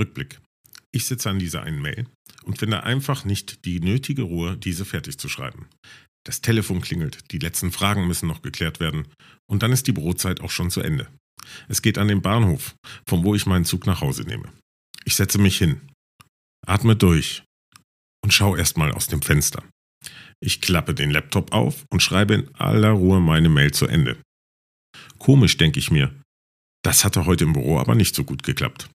Rückblick. Ich sitze an dieser einen Mail und finde einfach nicht die nötige Ruhe, diese fertig zu schreiben. Das Telefon klingelt, die letzten Fragen müssen noch geklärt werden und dann ist die Brotzeit auch schon zu Ende. Es geht an den Bahnhof, von wo ich meinen Zug nach Hause nehme. Ich setze mich hin, atme durch und schaue erstmal aus dem Fenster. Ich klappe den Laptop auf und schreibe in aller Ruhe meine Mail zu Ende. Komisch, denke ich mir. Das hatte heute im Büro aber nicht so gut geklappt.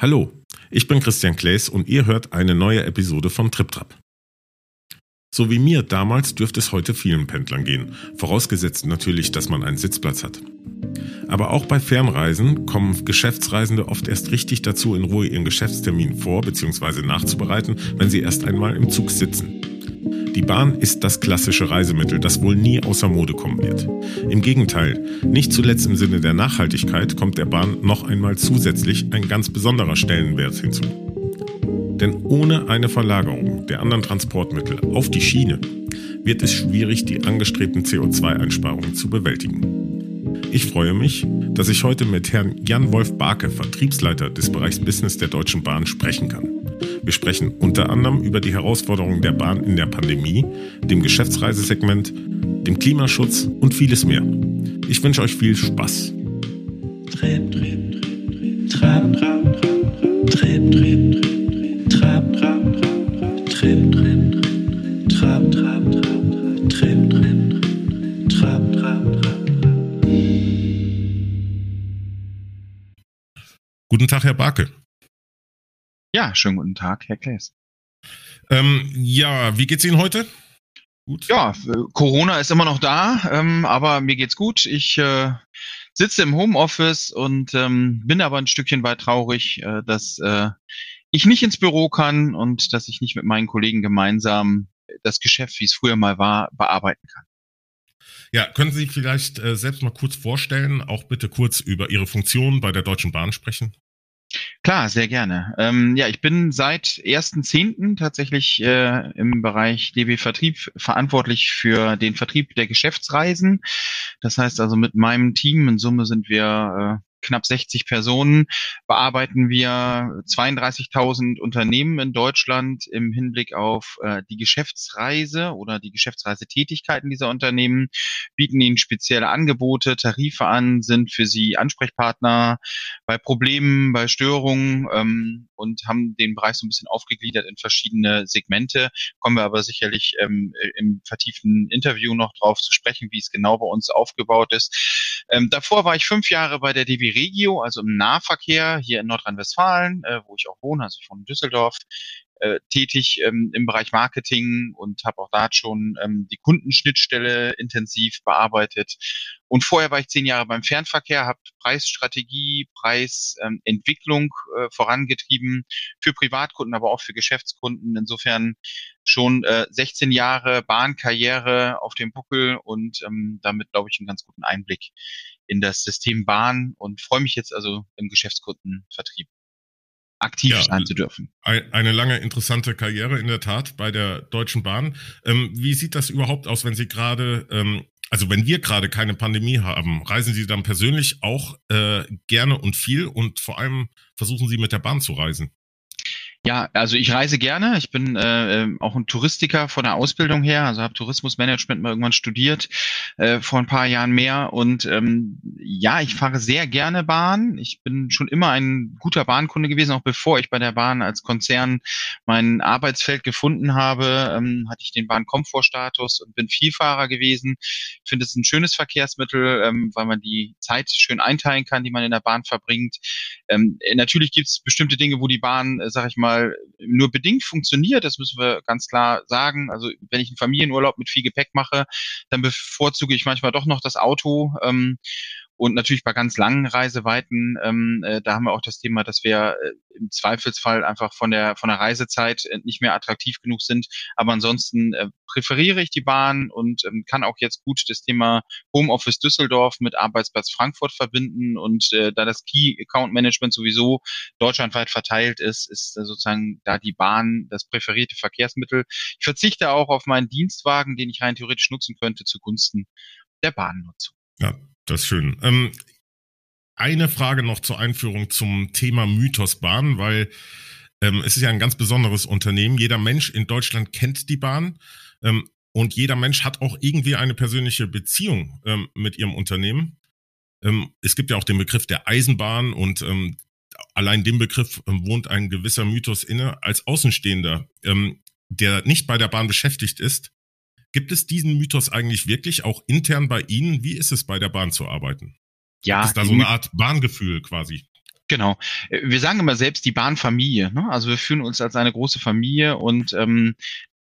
Hallo, ich bin Christian Klaes und ihr hört eine neue Episode von TripTrap. So wie mir damals dürfte es heute vielen Pendlern gehen, vorausgesetzt natürlich, dass man einen Sitzplatz hat. Aber auch bei Fernreisen kommen Geschäftsreisende oft erst richtig dazu, in Ruhe ihren Geschäftstermin vor- bzw. nachzubereiten, wenn sie erst einmal im Zug sitzen. Die Bahn ist das klassische Reisemittel, das wohl nie außer Mode kommen wird. Im Gegenteil, nicht zuletzt im Sinne der Nachhaltigkeit kommt der Bahn noch einmal zusätzlich ein ganz besonderer Stellenwert hinzu. Denn ohne eine Verlagerung der anderen Transportmittel auf die Schiene wird es schwierig, die angestrebten CO2-Einsparungen zu bewältigen. Ich freue mich, dass ich heute mit Herrn Jan-Wolf Barke, Vertriebsleiter des Bereichs Business der Deutschen Bahn, sprechen kann. Wir sprechen unter anderem über die Herausforderungen der Bahn in der Pandemie, dem Geschäftsreisesegment, dem Klimaschutz und vieles mehr. Ich wünsche euch viel Spaß. Trip, trip, trip, Guten Tag, Herr Barke. Ja, schönen guten Tag, Herr Klaes. Ähm, ja, wie geht's Ihnen heute? Gut. Ja, Corona ist immer noch da, ähm, aber mir geht's gut. Ich äh, sitze im Homeoffice und ähm, bin aber ein Stückchen weit traurig, äh, dass äh, ich nicht ins Büro kann und dass ich nicht mit meinen Kollegen gemeinsam das Geschäft, wie es früher mal war, bearbeiten kann. Ja, können Sie vielleicht äh, selbst mal kurz vorstellen, auch bitte kurz über Ihre Funktion bei der Deutschen Bahn sprechen? Klar, sehr gerne. Ähm, ja, ich bin seit 1.10. tatsächlich äh, im Bereich DB Vertrieb verantwortlich für den Vertrieb der Geschäftsreisen. Das heißt also mit meinem Team, in Summe sind wir äh, knapp 60 Personen bearbeiten wir 32.000 Unternehmen in Deutschland im Hinblick auf äh, die Geschäftsreise oder die Geschäftsreisetätigkeiten dieser Unternehmen, bieten ihnen spezielle Angebote, Tarife an, sind für sie Ansprechpartner bei Problemen, bei Störungen ähm, und haben den Bereich so ein bisschen aufgegliedert in verschiedene Segmente. Kommen wir aber sicherlich ähm, im vertieften Interview noch drauf zu sprechen, wie es genau bei uns aufgebaut ist. Ähm, davor war ich fünf Jahre bei der DB Regio, also im Nahverkehr hier in Nordrhein-Westfalen, äh, wo ich auch wohne, also ich wohne in Düsseldorf, äh, tätig ähm, im Bereich Marketing und habe auch da schon ähm, die Kundenschnittstelle intensiv bearbeitet. Und vorher war ich zehn Jahre beim Fernverkehr, habe Preisstrategie, Preisentwicklung ähm, äh, vorangetrieben für Privatkunden, aber auch für Geschäftskunden. Insofern schon äh, 16 Jahre Bahnkarriere auf dem Buckel und ähm, damit, glaube ich, einen ganz guten Einblick in das System Bahn und freue mich jetzt also im Geschäftskundenvertrieb aktiv ja, sein zu dürfen. Eine lange interessante Karriere in der Tat bei der Deutschen Bahn. Ähm, wie sieht das überhaupt aus, wenn Sie gerade, ähm, also wenn wir gerade keine Pandemie haben, reisen Sie dann persönlich auch äh, gerne und viel und vor allem versuchen Sie mit der Bahn zu reisen? Ja, also ich reise gerne. Ich bin äh, ähm, auch ein Touristiker von der Ausbildung her, also habe Tourismusmanagement mal irgendwann studiert, äh, vor ein paar Jahren mehr. Und ähm, ja, ich fahre sehr gerne Bahn. Ich bin schon immer ein guter Bahnkunde gewesen, auch bevor ich bei der Bahn als Konzern mein Arbeitsfeld gefunden habe, ähm, hatte ich den Bahnkomfortstatus und bin Vielfahrer gewesen. Ich finde es ein schönes Verkehrsmittel, ähm, weil man die Zeit schön einteilen kann, die man in der Bahn verbringt. Ähm, natürlich gibt es bestimmte Dinge, wo die Bahn, äh, sag ich mal, mal nur bedingt funktioniert, das müssen wir ganz klar sagen. Also wenn ich einen Familienurlaub mit viel Gepäck mache, dann bevorzuge ich manchmal doch noch das Auto. Ähm, und natürlich bei ganz langen Reiseweiten, ähm, äh, da haben wir auch das Thema, dass wir äh, im Zweifelsfall einfach von der von der Reisezeit äh, nicht mehr attraktiv genug sind. Aber ansonsten äh, präferiere ich die Bahn und ähm, kann auch jetzt gut das Thema Homeoffice Düsseldorf mit Arbeitsplatz Frankfurt verbinden. Und äh, da das Key Account Management sowieso deutschlandweit verteilt ist, ist äh, sozusagen da die Bahn das präferierte Verkehrsmittel. Ich verzichte auch auf meinen Dienstwagen, den ich rein theoretisch nutzen könnte zugunsten der Bahnnutzung. Ja, das ist schön. Ähm, eine Frage noch zur Einführung zum Thema Mythos Bahn, weil ähm, es ist ja ein ganz besonderes Unternehmen. Jeder Mensch in Deutschland kennt die Bahn. Ähm, und jeder Mensch hat auch irgendwie eine persönliche Beziehung ähm, mit ihrem Unternehmen. Ähm, es gibt ja auch den Begriff der Eisenbahn und ähm, allein dem Begriff ähm, wohnt ein gewisser Mythos inne. Als Außenstehender, der nicht bei der Bahn beschäftigt ist, gibt es diesen Mythos eigentlich wirklich auch intern bei Ihnen? Wie ist es bei der Bahn zu arbeiten? Ja. Ist da so eine Art Bahngefühl quasi? Genau. Wir sagen immer selbst die Bahnfamilie. Ne? Also wir fühlen uns als eine große Familie und ähm,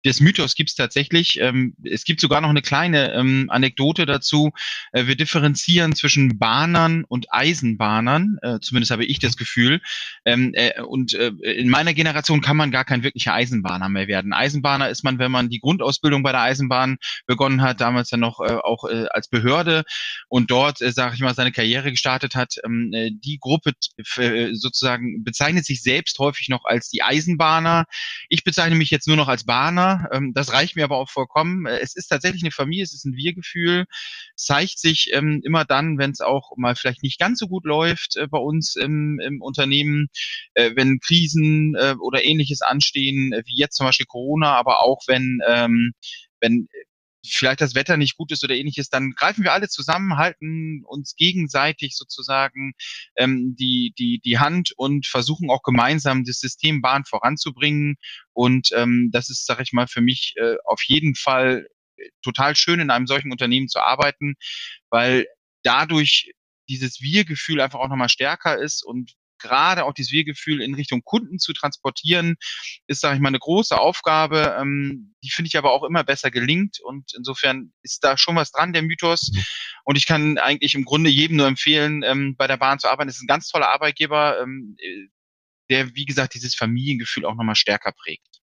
des Mythos gibt es tatsächlich. Ähm, es gibt sogar noch eine kleine ähm, Anekdote dazu. Äh, wir differenzieren zwischen Bahnern und Eisenbahnern. Äh, zumindest habe ich das Gefühl. Ähm, äh, und äh, in meiner Generation kann man gar kein wirklicher Eisenbahner mehr werden. Eisenbahner ist man, wenn man die Grundausbildung bei der Eisenbahn begonnen hat, damals ja noch äh, auch äh, als Behörde und dort, äh, sage ich mal, seine Karriere gestartet hat. Ähm, äh, die Gruppe äh, sozusagen bezeichnet sich selbst häufig noch als die Eisenbahner. Ich bezeichne mich jetzt nur noch als Bahner ähm, das reicht mir aber auch vollkommen. Äh, es ist tatsächlich eine Familie, es ist ein Wir-Gefühl, zeigt sich ähm, immer dann, wenn es auch mal vielleicht nicht ganz so gut läuft äh, bei uns im, im Unternehmen, äh, wenn Krisen äh, oder ähnliches anstehen, äh, wie jetzt zum Beispiel Corona, aber auch wenn ähm, wenn vielleicht das Wetter nicht gut ist oder ähnliches, dann greifen wir alle zusammen, halten uns gegenseitig sozusagen ähm, die, die, die Hand und versuchen auch gemeinsam das System Bahn voranzubringen. Und ähm, das ist, sage ich mal, für mich äh, auf jeden Fall äh, total schön, in einem solchen Unternehmen zu arbeiten, weil dadurch dieses Wir-Gefühl einfach auch nochmal stärker ist und gerade auch dieses Wir-Gefühl in Richtung Kunden zu transportieren, ist, sage ich mal, eine große Aufgabe, ähm, die finde ich aber auch immer besser gelingt und insofern ist da schon was dran, der Mythos. Mhm. Und ich kann eigentlich im Grunde jedem nur empfehlen, ähm, bei der Bahn zu arbeiten. Es ist ein ganz toller Arbeitgeber, ähm, der, wie gesagt, dieses Familiengefühl auch nochmal stärker prägt.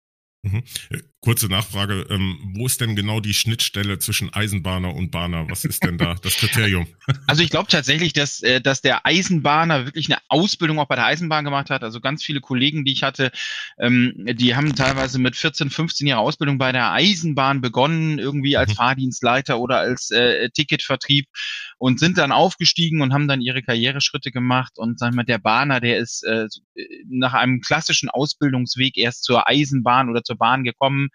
Äh, kurze Nachfrage, ähm, wo ist denn genau die Schnittstelle zwischen Eisenbahner und Bahner? Was ist denn da das Kriterium? Also ich glaube tatsächlich, dass, äh, dass der Eisenbahner wirklich eine Ausbildung auch bei der Eisenbahn gemacht hat. Also ganz viele Kollegen, die ich hatte, ähm, die haben teilweise mit 14, 15 Jahre Ausbildung bei der Eisenbahn begonnen, irgendwie als mhm. Fahrdienstleiter oder als äh, Ticketvertrieb und sind dann aufgestiegen und haben dann ihre Karriereschritte gemacht. Und sagen wir, der Bahner, der ist äh, nach einem klassischen Ausbildungsweg erst zur Eisenbahn oder zur Bahn gekommen.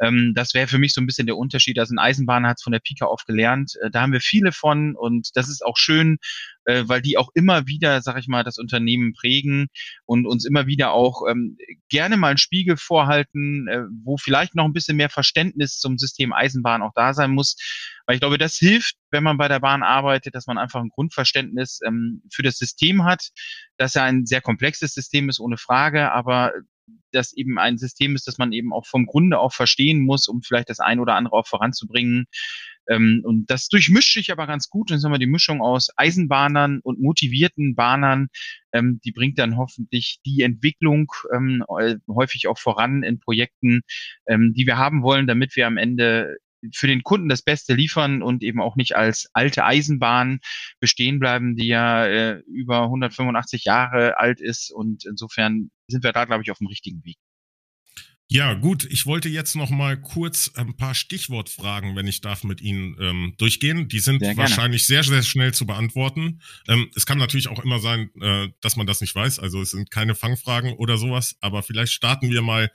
Ähm, das wäre für mich so ein bisschen der Unterschied. Also ein Eisenbahner hat es von der Pika auf gelernt. Äh, da haben wir viele von und das ist auch schön, äh, weil die auch immer wieder, sag ich mal, das Unternehmen prägen und uns immer wieder auch ähm, gerne mal einen Spiegel vorhalten, äh, wo vielleicht noch ein bisschen mehr Verständnis zum System Eisenbahn auch da sein muss. Weil ich glaube, das hilft, wenn man bei der Bahn arbeitet, dass man einfach ein Grundverständnis ähm, für das System hat, dass ja ein sehr komplexes System ist, ohne Frage, aber das eben ein System ist, das man eben auch vom Grunde auch verstehen muss, um vielleicht das ein oder andere auch voranzubringen. Ähm, und das durchmischt sich aber ganz gut. Und sagen wir die Mischung aus Eisenbahnern und motivierten Bahnern, ähm, die bringt dann hoffentlich die Entwicklung ähm, häufig auch voran in Projekten, ähm, die wir haben wollen, damit wir am Ende für den Kunden das Beste liefern und eben auch nicht als alte Eisenbahn bestehen bleiben, die ja äh, über 185 Jahre alt ist. Und insofern sind wir da, glaube ich, auf dem richtigen Weg. Ja, gut. Ich wollte jetzt noch mal kurz ein paar Stichwortfragen, wenn ich darf, mit Ihnen ähm, durchgehen. Die sind sehr wahrscheinlich sehr, sehr schnell zu beantworten. Ähm, es kann natürlich auch immer sein, äh, dass man das nicht weiß. Also es sind keine Fangfragen oder sowas. Aber vielleicht starten wir mal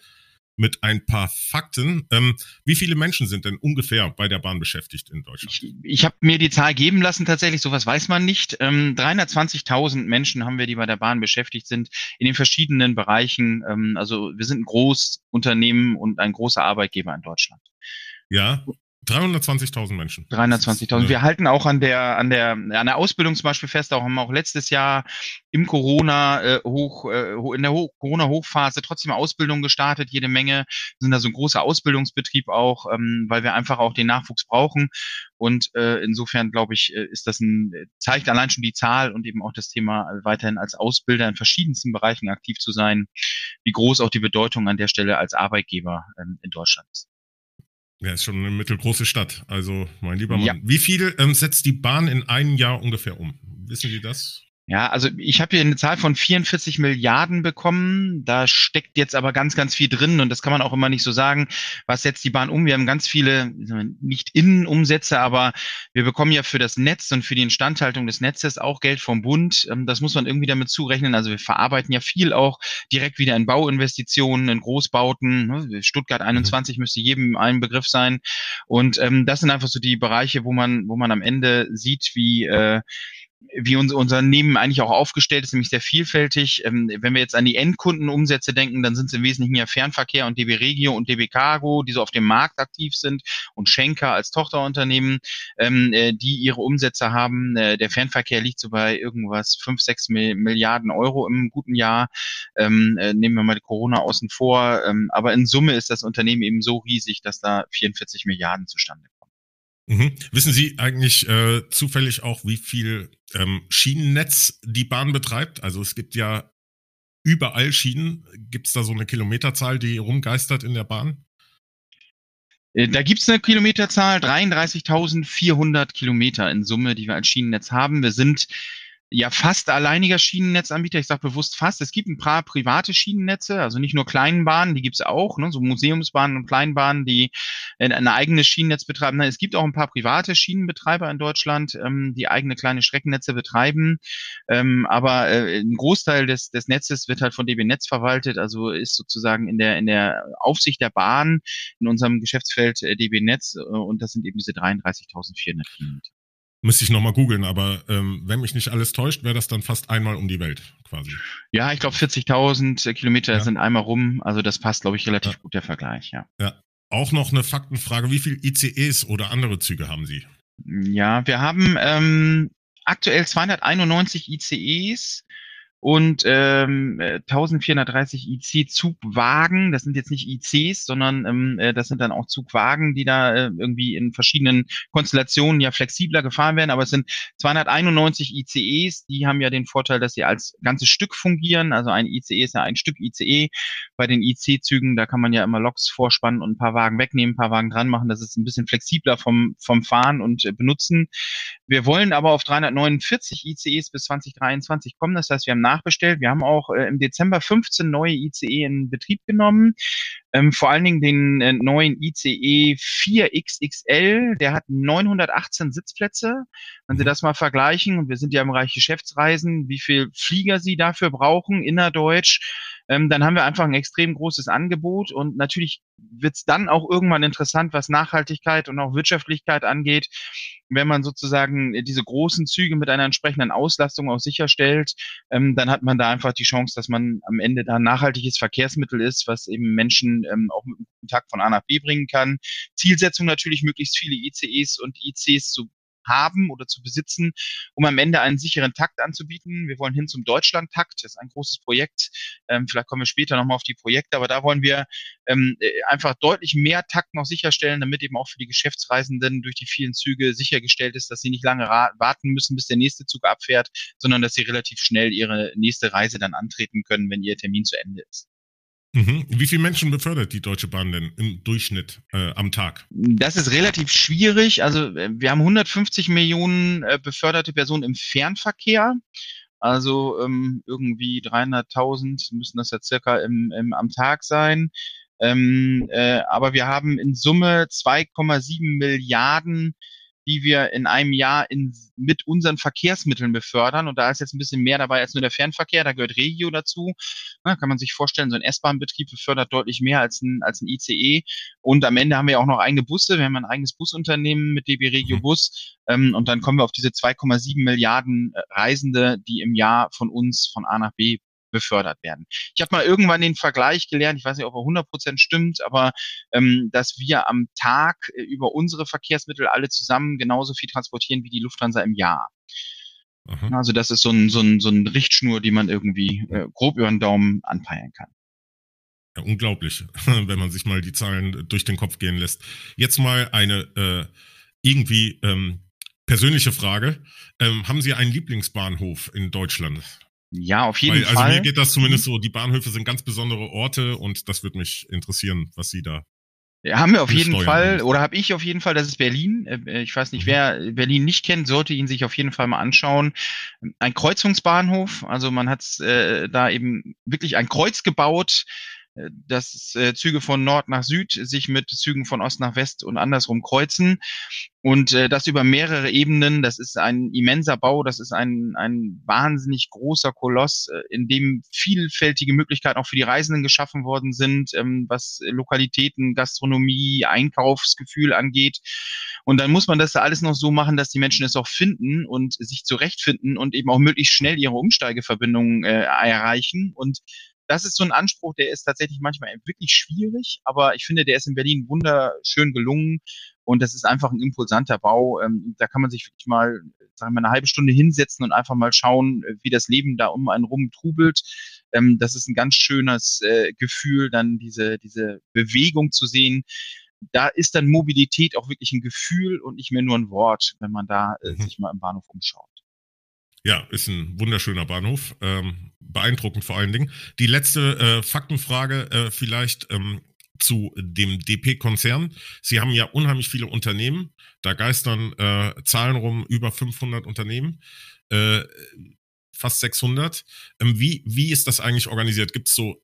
mit ein paar Fakten. Ähm, wie viele Menschen sind denn ungefähr bei der Bahn beschäftigt in Deutschland? Ich, ich habe mir die Zahl geben lassen, tatsächlich, sowas weiß man nicht. Ähm, 320.000 Menschen haben wir, die bei der Bahn beschäftigt sind, in den verschiedenen Bereichen. Ähm, also wir sind ein Großunternehmen und ein großer Arbeitgeber in Deutschland. Ja, 320.000 Menschen. 320.000. Wir halten auch an der, an der, an der Ausbildung zum Beispiel fest, auch haben wir auch letztes Jahr im Corona äh, hoch, äh, in der Ho Corona-Hochphase trotzdem Ausbildung gestartet, jede Menge. Wir sind da so ein großer Ausbildungsbetrieb auch, ähm, weil wir einfach auch den Nachwuchs brauchen. Und äh, insofern glaube ich, äh, ist das ein, zeigt allein schon die Zahl und eben auch das Thema weiterhin als Ausbilder in verschiedensten Bereichen aktiv zu sein, wie groß auch die Bedeutung an der Stelle als Arbeitgeber ähm, in Deutschland ist. Ja, ist schon eine mittelgroße Stadt. Also, mein lieber Mann. Ja. Wie viel ähm, setzt die Bahn in einem Jahr ungefähr um? Wissen Sie das? Ja, also ich habe hier eine Zahl von 44 Milliarden bekommen. Da steckt jetzt aber ganz, ganz viel drin und das kann man auch immer nicht so sagen, was setzt die Bahn um. Wir haben ganz viele, nicht Innenumsätze, aber wir bekommen ja für das Netz und für die Instandhaltung des Netzes auch Geld vom Bund. Ähm, das muss man irgendwie damit zurechnen. Also wir verarbeiten ja viel auch direkt wieder in Bauinvestitionen, in Großbauten. Ne? Stuttgart 21 mhm. müsste jedem ein Begriff sein. Und ähm, das sind einfach so die Bereiche, wo man, wo man am Ende sieht, wie äh, wie unser Unternehmen eigentlich auch aufgestellt ist, nämlich sehr vielfältig. Ähm, wenn wir jetzt an die Endkundenumsätze denken, dann sind es im Wesentlichen ja Fernverkehr und DB Regio und DB Cargo, die so auf dem Markt aktiv sind und Schenker als Tochterunternehmen, ähm, äh, die ihre Umsätze haben. Äh, der Fernverkehr liegt so bei irgendwas fünf, sechs Milliarden Euro im guten Jahr. Ähm, äh, nehmen wir mal die Corona außen vor. Aber in Summe ist das Unternehmen eben so riesig, dass da 44 Milliarden zustande kommen. Mhm. Wissen Sie eigentlich äh, zufällig auch, wie viel ähm, Schienennetz die Bahn betreibt? Also es gibt ja überall Schienen. Gibt es da so eine Kilometerzahl, die rumgeistert in der Bahn? Äh, da gibt es eine Kilometerzahl, 33.400 Kilometer in Summe, die wir als Schienennetz haben. Wir sind ja fast alleiniger Schienennetzanbieter. Ich sage bewusst fast. Es gibt ein paar private Schienennetze, also nicht nur Kleinbahnen, die gibt's auch, ne, so Museumsbahnen und Kleinbahnen, die ein eigenes Schienennetz betreiben. Nein, es gibt auch ein paar private Schienenbetreiber in Deutschland, ähm, die eigene kleine Streckennetze betreiben. Ähm, aber äh, ein Großteil des, des Netzes wird halt von DB Netz verwaltet, also ist sozusagen in der, in der Aufsicht der Bahn in unserem Geschäftsfeld äh, DB Netz äh, und das sind eben diese 33.400 Kilometer. Müsste ich nochmal googeln, aber ähm, wenn mich nicht alles täuscht, wäre das dann fast einmal um die Welt quasi. Ja, ich glaube 40.000 Kilometer ja. sind einmal rum. Also das passt, glaube ich, relativ ja. gut der Vergleich, ja. Ja. Auch noch eine Faktenfrage. Wie viele ICEs oder andere Züge haben Sie? Ja, wir haben ähm, aktuell 291 ICEs und ähm, 1430 IC-Zugwagen. Das sind jetzt nicht ICs, sondern ähm, äh, das sind dann auch Zugwagen, die da äh, irgendwie in verschiedenen Konstellationen ja flexibler gefahren werden. Aber es sind 291 ICEs, die haben ja den Vorteil, dass sie als ganzes Stück fungieren. Also ein ICE ist ja ein Stück ICE. Bei den IC-Zügen, da kann man ja immer Loks vorspannen und ein paar Wagen wegnehmen, ein paar Wagen dran machen. Das ist ein bisschen flexibler vom, vom Fahren und äh, Benutzen. Wir wollen aber auf 349 ICEs bis 2023 kommen. Das heißt, wir haben nachbestellt. Wir haben auch äh, im Dezember 15 neue ICE in Betrieb genommen. Ähm, vor allen Dingen den äh, neuen ICE 4XXL, der hat 918 Sitzplätze. Wenn Sie mhm. das mal vergleichen, und wir sind ja im Bereich Geschäftsreisen, wie viel Flieger Sie dafür brauchen, innerdeutsch, ähm, dann haben wir einfach ein extrem großes Angebot und natürlich wird es dann auch irgendwann interessant, was Nachhaltigkeit und auch Wirtschaftlichkeit angeht, wenn man sozusagen diese großen Züge mit einer entsprechenden Auslastung auch sicherstellt, ähm, dann hat man da einfach die Chance, dass man am Ende da ein nachhaltiges Verkehrsmittel ist, was eben Menschen ähm, auch mit einem von A nach B bringen kann. Zielsetzung natürlich, möglichst viele ICEs und ICs zu haben oder zu besitzen, um am Ende einen sicheren Takt anzubieten. Wir wollen hin zum Deutschland-Takt. Das ist ein großes Projekt. Ähm, vielleicht kommen wir später nochmal auf die Projekte, aber da wollen wir ähm, äh, einfach deutlich mehr Takt noch sicherstellen, damit eben auch für die Geschäftsreisenden durch die vielen Züge sichergestellt ist, dass sie nicht lange warten müssen, bis der nächste Zug abfährt, sondern dass sie relativ schnell ihre nächste Reise dann antreten können, wenn ihr Termin zu Ende ist. Mhm. Wie viele Menschen befördert die Deutsche Bahn denn im Durchschnitt äh, am Tag? Das ist relativ schwierig. Also äh, wir haben 150 Millionen äh, beförderte Personen im Fernverkehr. Also ähm, irgendwie 300.000 müssen das ja circa im, im, am Tag sein. Ähm, äh, aber wir haben in Summe 2,7 Milliarden die wir in einem Jahr in, mit unseren Verkehrsmitteln befördern. Und da ist jetzt ein bisschen mehr dabei als nur der Fernverkehr. Da gehört Regio dazu. Da kann man sich vorstellen, so ein S-Bahn-Betrieb befördert deutlich mehr als ein, als ein ICE. Und am Ende haben wir auch noch eigene Busse. Wir haben ein eigenes Busunternehmen mit DB Regio mhm. Bus. Ähm, und dann kommen wir auf diese 2,7 Milliarden äh, Reisende, die im Jahr von uns von A nach B befördert werden. Ich habe mal irgendwann den Vergleich gelernt, ich weiß nicht, ob er 100% stimmt, aber ähm, dass wir am Tag äh, über unsere Verkehrsmittel alle zusammen genauso viel transportieren wie die Lufthansa im Jahr. Aha. Also das ist so ein, so, ein, so ein Richtschnur, die man irgendwie äh, grob über den Daumen anpeilen kann. Ja, unglaublich, wenn man sich mal die Zahlen durch den Kopf gehen lässt. Jetzt mal eine äh, irgendwie ähm, persönliche Frage. Ähm, haben Sie einen Lieblingsbahnhof in Deutschland? Ja, auf jeden Weil, Fall. Also mir geht das zumindest so, die Bahnhöfe sind ganz besondere Orte und das würde mich interessieren, was Sie da haben wir auf jeden Fall, oder habe ich auf jeden Fall, das ist Berlin. Äh, ich weiß nicht, mhm. wer Berlin nicht kennt, sollte ihn sich auf jeden Fall mal anschauen. Ein Kreuzungsbahnhof, also man hat äh, da eben wirklich ein Kreuz gebaut, äh, dass äh, Züge von Nord nach Süd sich mit Zügen von Ost nach West und andersrum kreuzen. Und äh, das über mehrere Ebenen. Das ist ein immenser Bau, das ist ein, ein wahnsinnig großer Koloss, äh, in dem vielfältige Möglichkeiten auch für die Reisenden geschaffen worden sind, ähm, was Lokalitäten, Gastronomie, Einkaufsgefühl angeht. Und dann muss man das alles noch so machen, dass die Menschen es auch finden und sich zurechtfinden und eben auch möglichst schnell ihre Umsteigeverbindungen äh, erreichen. Und das ist so ein Anspruch, der ist tatsächlich manchmal wirklich schwierig, aber ich finde, der ist in Berlin wunderschön gelungen und das ist einfach ein impulsanter Bau. Ähm, da kann man sich wirklich mal, sagen wir mal, eine halbe Stunde hinsetzen und einfach mal schauen, äh, wie das Leben da um einen rum trubelt. Ähm, das ist ein ganz schönes äh, Gefühl, dann diese, diese Bewegung zu sehen. Da ist dann Mobilität auch wirklich ein Gefühl und nicht mehr nur ein Wort, wenn man da äh, mhm. sich mal im Bahnhof umschaut. Ja, ist ein wunderschöner Bahnhof. Ähm, beeindruckend vor allen Dingen. Die letzte äh, Faktenfrage äh, vielleicht ähm, zu dem DP-Konzern. Sie haben ja unheimlich viele Unternehmen. Da geistern äh, Zahlen rum, über 500 Unternehmen. Äh, fast 600. Ähm, wie, wie ist das eigentlich organisiert? Gibt es so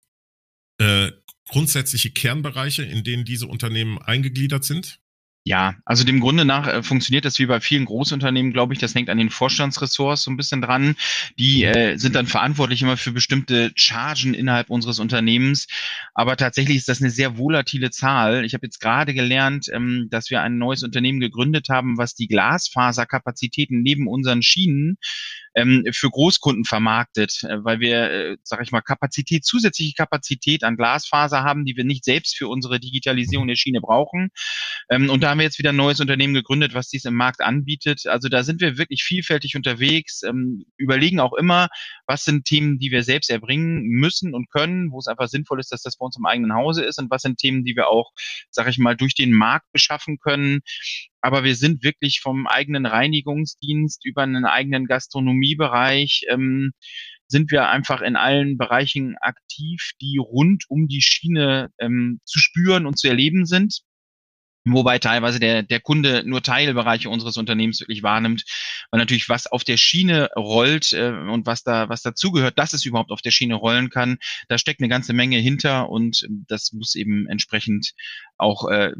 äh, grundsätzliche Kernbereiche, in denen diese Unternehmen eingegliedert sind? Ja, also dem Grunde nach äh, funktioniert das wie bei vielen Großunternehmen, glaube ich. Das hängt an den Vorstandsressorts so ein bisschen dran. Die äh, sind dann verantwortlich immer für bestimmte Chargen innerhalb unseres Unternehmens. Aber tatsächlich ist das eine sehr volatile Zahl. Ich habe jetzt gerade gelernt, ähm, dass wir ein neues Unternehmen gegründet haben, was die Glasfaserkapazitäten neben unseren Schienen ähm, für Großkunden vermarktet, äh, weil wir, äh, sage ich mal, Kapazität, zusätzliche Kapazität an Glasfaser haben, die wir nicht selbst für unsere Digitalisierung der Schiene brauchen. Ähm, und da haben wir jetzt wieder ein neues Unternehmen gegründet, was dies im Markt anbietet. Also da sind wir wirklich vielfältig unterwegs, ähm, überlegen auch immer, was sind Themen, die wir selbst erbringen müssen und können, wo es einfach sinnvoll ist, dass das bei uns im eigenen Hause ist und was sind Themen, die wir auch, sage ich mal, durch den Markt beschaffen können aber wir sind wirklich vom eigenen Reinigungsdienst über einen eigenen Gastronomiebereich, ähm, sind wir einfach in allen Bereichen aktiv, die rund um die Schiene ähm, zu spüren und zu erleben sind. Wobei teilweise der, der Kunde nur Teilbereiche unseres Unternehmens wirklich wahrnimmt, weil natürlich was auf der Schiene rollt äh, und was da was dazugehört, dass es überhaupt auf der Schiene rollen kann, da steckt eine ganze Menge hinter und das muss eben entsprechend auch, äh,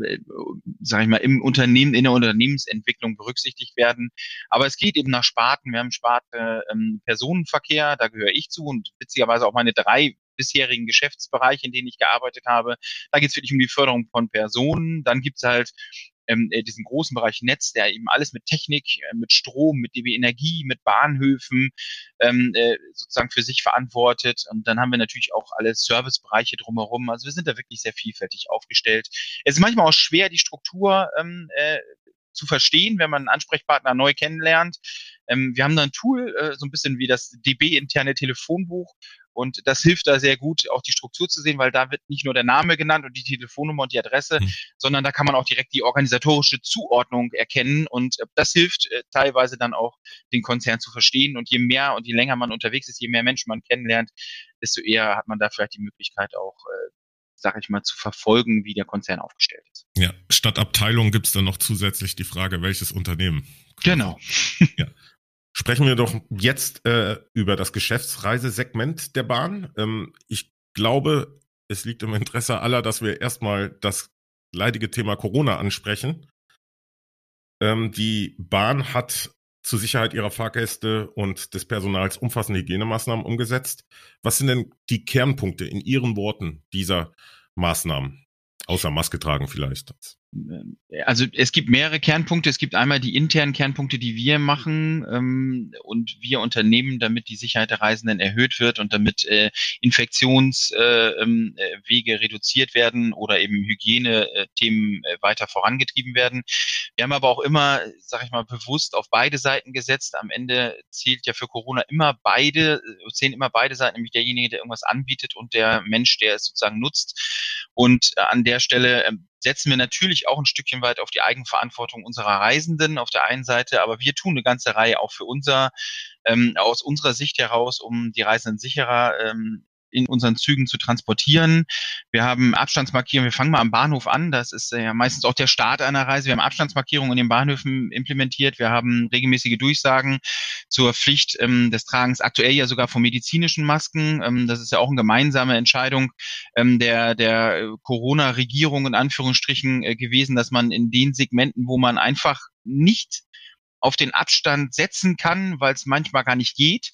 sage ich mal, im Unternehmen in der Unternehmensentwicklung berücksichtigt werden. Aber es geht eben nach Sparten. Wir haben Sparte ähm, Personenverkehr, da gehöre ich zu und witzigerweise auch meine drei bisherigen Geschäftsbereiche, in denen ich gearbeitet habe. Da geht es wirklich um die Förderung von Personen. Dann gibt es halt ähm, äh, diesen großen Bereich Netz, der eben alles mit Technik, äh, mit Strom, mit DB Energie, mit Bahnhöfen ähm, äh, sozusagen für sich verantwortet. Und dann haben wir natürlich auch alle Servicebereiche drumherum. Also wir sind da wirklich sehr vielfältig aufgestellt. Es ist manchmal auch schwer, die Struktur ähm, äh, zu verstehen, wenn man einen Ansprechpartner neu kennenlernt. Ähm, wir haben da ein Tool, äh, so ein bisschen wie das DB-interne Telefonbuch, und das hilft da sehr gut, auch die Struktur zu sehen, weil da wird nicht nur der Name genannt und die Telefonnummer und die Adresse, mhm. sondern da kann man auch direkt die organisatorische Zuordnung erkennen. Und äh, das hilft äh, teilweise dann auch, den Konzern zu verstehen. Und je mehr und je länger man unterwegs ist, je mehr Menschen man kennenlernt, desto eher hat man da vielleicht die Möglichkeit auch, äh, sag ich mal, zu verfolgen, wie der Konzern aufgestellt ist. Ja, statt Abteilung gibt es dann noch zusätzlich die Frage, welches Unternehmen. Genau. ja. Sprechen wir doch jetzt äh, über das Geschäftsreisesegment der Bahn. Ähm, ich glaube, es liegt im Interesse aller, dass wir erstmal das leidige Thema Corona ansprechen. Ähm, die Bahn hat zur Sicherheit ihrer Fahrgäste und des Personals umfassende Hygienemaßnahmen umgesetzt. Was sind denn die Kernpunkte in Ihren Worten dieser Maßnahmen? Außer Maske tragen vielleicht. Äh, also es gibt mehrere Kernpunkte. Es gibt einmal die internen Kernpunkte, die wir machen ähm, und wir unternehmen, damit die Sicherheit der Reisenden erhöht wird und damit äh, Infektionswege äh, ähm, äh, reduziert werden oder eben Hygienethemen äh, weiter vorangetrieben werden. Wir haben aber auch immer, sage ich mal, bewusst auf beide Seiten gesetzt. Am Ende zählt ja für Corona immer beide, zählen immer beide Seiten, nämlich derjenige, der irgendwas anbietet und der Mensch, der es sozusagen nutzt. Und äh, an der Stelle ähm, setzen wir natürlich auch ein Stückchen weit auf die Eigenverantwortung unserer Reisenden auf der einen Seite, aber wir tun eine ganze Reihe auch für unser, ähm, aus unserer Sicht heraus, um die Reisenden sicherer ähm, in unseren Zügen zu transportieren. Wir haben Abstandsmarkierungen. Wir fangen mal am Bahnhof an. Das ist ja meistens auch der Start einer Reise. Wir haben Abstandsmarkierungen in den Bahnhöfen implementiert. Wir haben regelmäßige Durchsagen zur Pflicht ähm, des Tragens, aktuell ja sogar von medizinischen Masken. Ähm, das ist ja auch eine gemeinsame Entscheidung ähm, der, der Corona-Regierung in Anführungsstrichen äh, gewesen, dass man in den Segmenten, wo man einfach nicht auf den Abstand setzen kann, weil es manchmal gar nicht geht,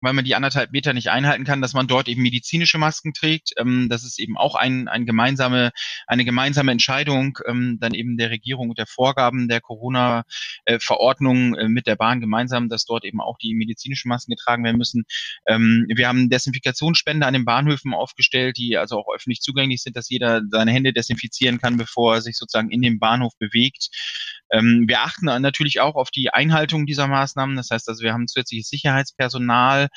weil man die anderthalb Meter nicht einhalten kann, dass man dort eben medizinische Masken trägt. Ähm, das ist eben auch ein, ein gemeinsame, eine gemeinsame Entscheidung ähm, dann eben der Regierung und der Vorgaben der Corona-Verordnung äh, mit der Bahn gemeinsam, dass dort eben auch die medizinischen Masken getragen werden müssen. Ähm, wir haben Desinfektionsspender an den Bahnhöfen aufgestellt, die also auch öffentlich zugänglich sind, dass jeder seine Hände desinfizieren kann, bevor er sich sozusagen in dem Bahnhof bewegt. Ähm, wir achten natürlich auch auf die Einhaltung dieser Maßnahmen. Das heißt also, wir haben zusätzliches Sicherheitspersonal,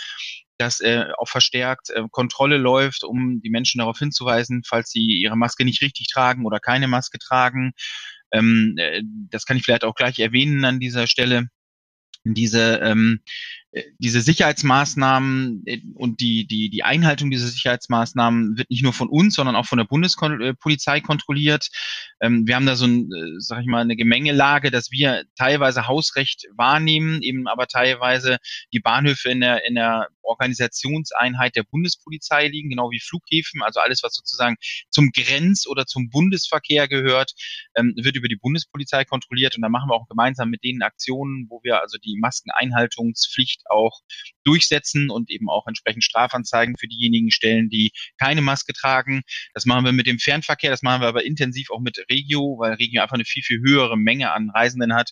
das äh, auch verstärkt äh, Kontrolle läuft, um die Menschen darauf hinzuweisen, falls sie ihre Maske nicht richtig tragen oder keine Maske tragen. Ähm, äh, das kann ich vielleicht auch gleich erwähnen an dieser Stelle. Diese ähm, äh, diese Sicherheitsmaßnahmen äh, und die, die, die Einhaltung dieser Sicherheitsmaßnahmen wird nicht nur von uns, sondern auch von der Bundespolizei kontrolliert. Ähm, wir haben da so ein, äh, sag ich mal, eine Gemengelage, dass wir teilweise Hausrecht wahrnehmen, eben aber teilweise die Bahnhöfe in der, in der Organisationseinheit der Bundespolizei liegen, genau wie Flughäfen, also alles, was sozusagen zum Grenz- oder zum Bundesverkehr gehört, ähm, wird über die Bundespolizei kontrolliert und da machen wir auch gemeinsam mit denen Aktionen, wo wir also die Maskeneinhaltungspflicht Pflicht auch durchsetzen und eben auch entsprechend Strafanzeigen für diejenigen stellen, die keine Maske tragen. Das machen wir mit dem Fernverkehr, das machen wir aber intensiv auch mit Regio, weil Regio einfach eine viel, viel höhere Menge an Reisenden hat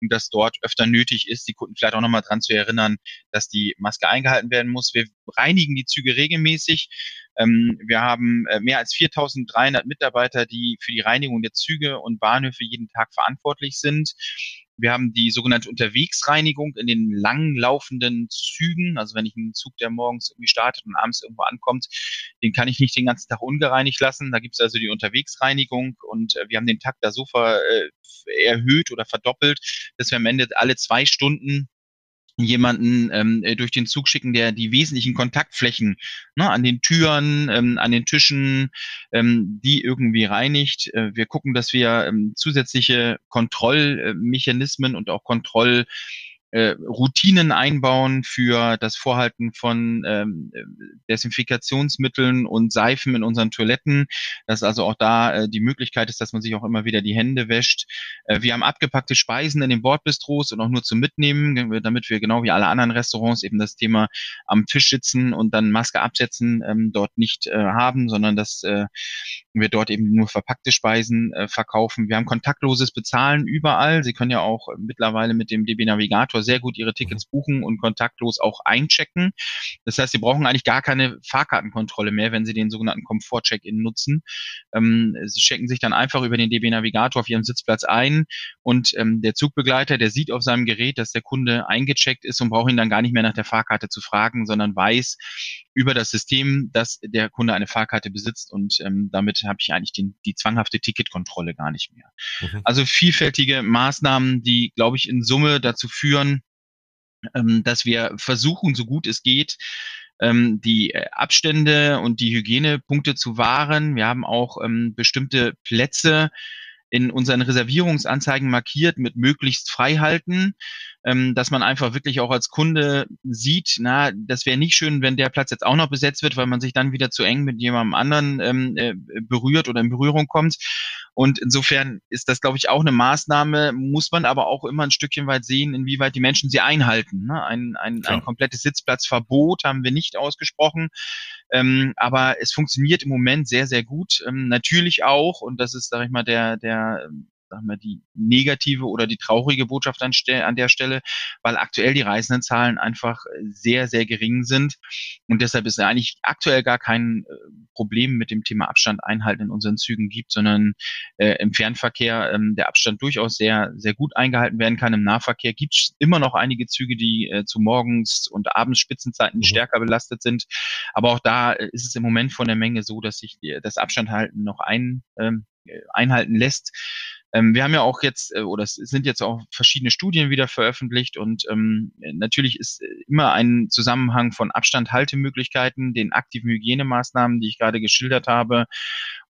und das dort öfter nötig ist, die Kunden vielleicht auch nochmal dran zu erinnern, dass die Maske eingehalten werden muss. Wir reinigen die Züge regelmäßig. Ähm, wir haben äh, mehr als 4.300 Mitarbeiter, die für die Reinigung der Züge und Bahnhöfe jeden Tag verantwortlich sind. Wir haben die sogenannte Unterwegsreinigung in den lang laufenden Zügen. Also wenn ich einen Zug, der morgens irgendwie startet und abends irgendwo ankommt, den kann ich nicht den ganzen Tag ungereinigt lassen. Da gibt es also die Unterwegsreinigung und äh, wir haben den Takt da so ver, äh, erhöht oder verdoppelt, dass wir am Ende alle zwei Stunden jemanden ähm, äh, durch den Zug schicken, der die wesentlichen Kontaktflächen ne, an den Türen, ähm, an den Tischen, ähm, die irgendwie reinigt. Äh, wir gucken, dass wir ähm, zusätzliche Kontrollmechanismen und auch Kontroll äh, Routinen einbauen für das Vorhalten von ähm, Desinfikationsmitteln und Seifen in unseren Toiletten, dass also auch da äh, die Möglichkeit ist, dass man sich auch immer wieder die Hände wäscht. Äh, wir haben abgepackte Speisen in den Bordbistros und auch nur zum Mitnehmen, damit wir genau wie alle anderen Restaurants eben das Thema am Tisch sitzen und dann Maske absetzen ähm, dort nicht äh, haben, sondern dass äh, wir dort eben nur verpackte Speisen äh, verkaufen. Wir haben kontaktloses Bezahlen überall. Sie können ja auch mittlerweile mit dem DB Navigator sehr gut ihre Tickets buchen und kontaktlos auch einchecken. Das heißt, sie brauchen eigentlich gar keine Fahrkartenkontrolle mehr, wenn sie den sogenannten Komfort-Check-In nutzen. Ähm, sie checken sich dann einfach über den DB Navigator auf ihrem Sitzplatz ein und ähm, der Zugbegleiter, der sieht auf seinem Gerät, dass der Kunde eingecheckt ist und braucht ihn dann gar nicht mehr nach der Fahrkarte zu fragen, sondern weiß über das System, dass der Kunde eine Fahrkarte besitzt und ähm, damit habe ich eigentlich den, die zwanghafte Ticketkontrolle gar nicht mehr. Mhm. Also vielfältige Maßnahmen, die, glaube ich, in Summe dazu führen, ähm, dass wir versuchen, so gut es geht, ähm, die äh, Abstände und die Hygienepunkte zu wahren. Wir haben auch ähm, bestimmte Plätze in unseren Reservierungsanzeigen markiert mit möglichst frei halten, ähm, dass man einfach wirklich auch als Kunde sieht, na, das wäre nicht schön, wenn der Platz jetzt auch noch besetzt wird, weil man sich dann wieder zu eng mit jemandem anderen ähm, äh, berührt oder in Berührung kommt. Und insofern ist das, glaube ich, auch eine Maßnahme, muss man aber auch immer ein Stückchen weit sehen, inwieweit die Menschen sie einhalten. Ne? Ein, ein, ein komplettes Sitzplatzverbot haben wir nicht ausgesprochen. Ähm, aber es funktioniert im Moment sehr, sehr gut. Ähm, natürlich auch, und das ist, sage ich mal, der, der sagen wir, die negative oder die traurige Botschaft an, an der Stelle, weil aktuell die Reisendenzahlen einfach sehr, sehr gering sind. Und deshalb ist eigentlich aktuell gar kein äh, Problem mit dem Thema Abstand einhalten in unseren Zügen gibt, sondern äh, im Fernverkehr ähm, der Abstand durchaus sehr, sehr gut eingehalten werden kann. Im Nahverkehr gibt es immer noch einige Züge, die äh, zu morgens und abends Spitzenzeiten mhm. stärker belastet sind. Aber auch da äh, ist es im Moment von der Menge so, dass sich das Abstandhalten noch ein, ähm, einhalten lässt. Ähm, wir haben ja auch jetzt, äh, oder es sind jetzt auch verschiedene Studien wieder veröffentlicht und ähm, natürlich ist äh, immer ein Zusammenhang von Abstandhaltemöglichkeiten, den aktiven Hygienemaßnahmen, die ich gerade geschildert habe,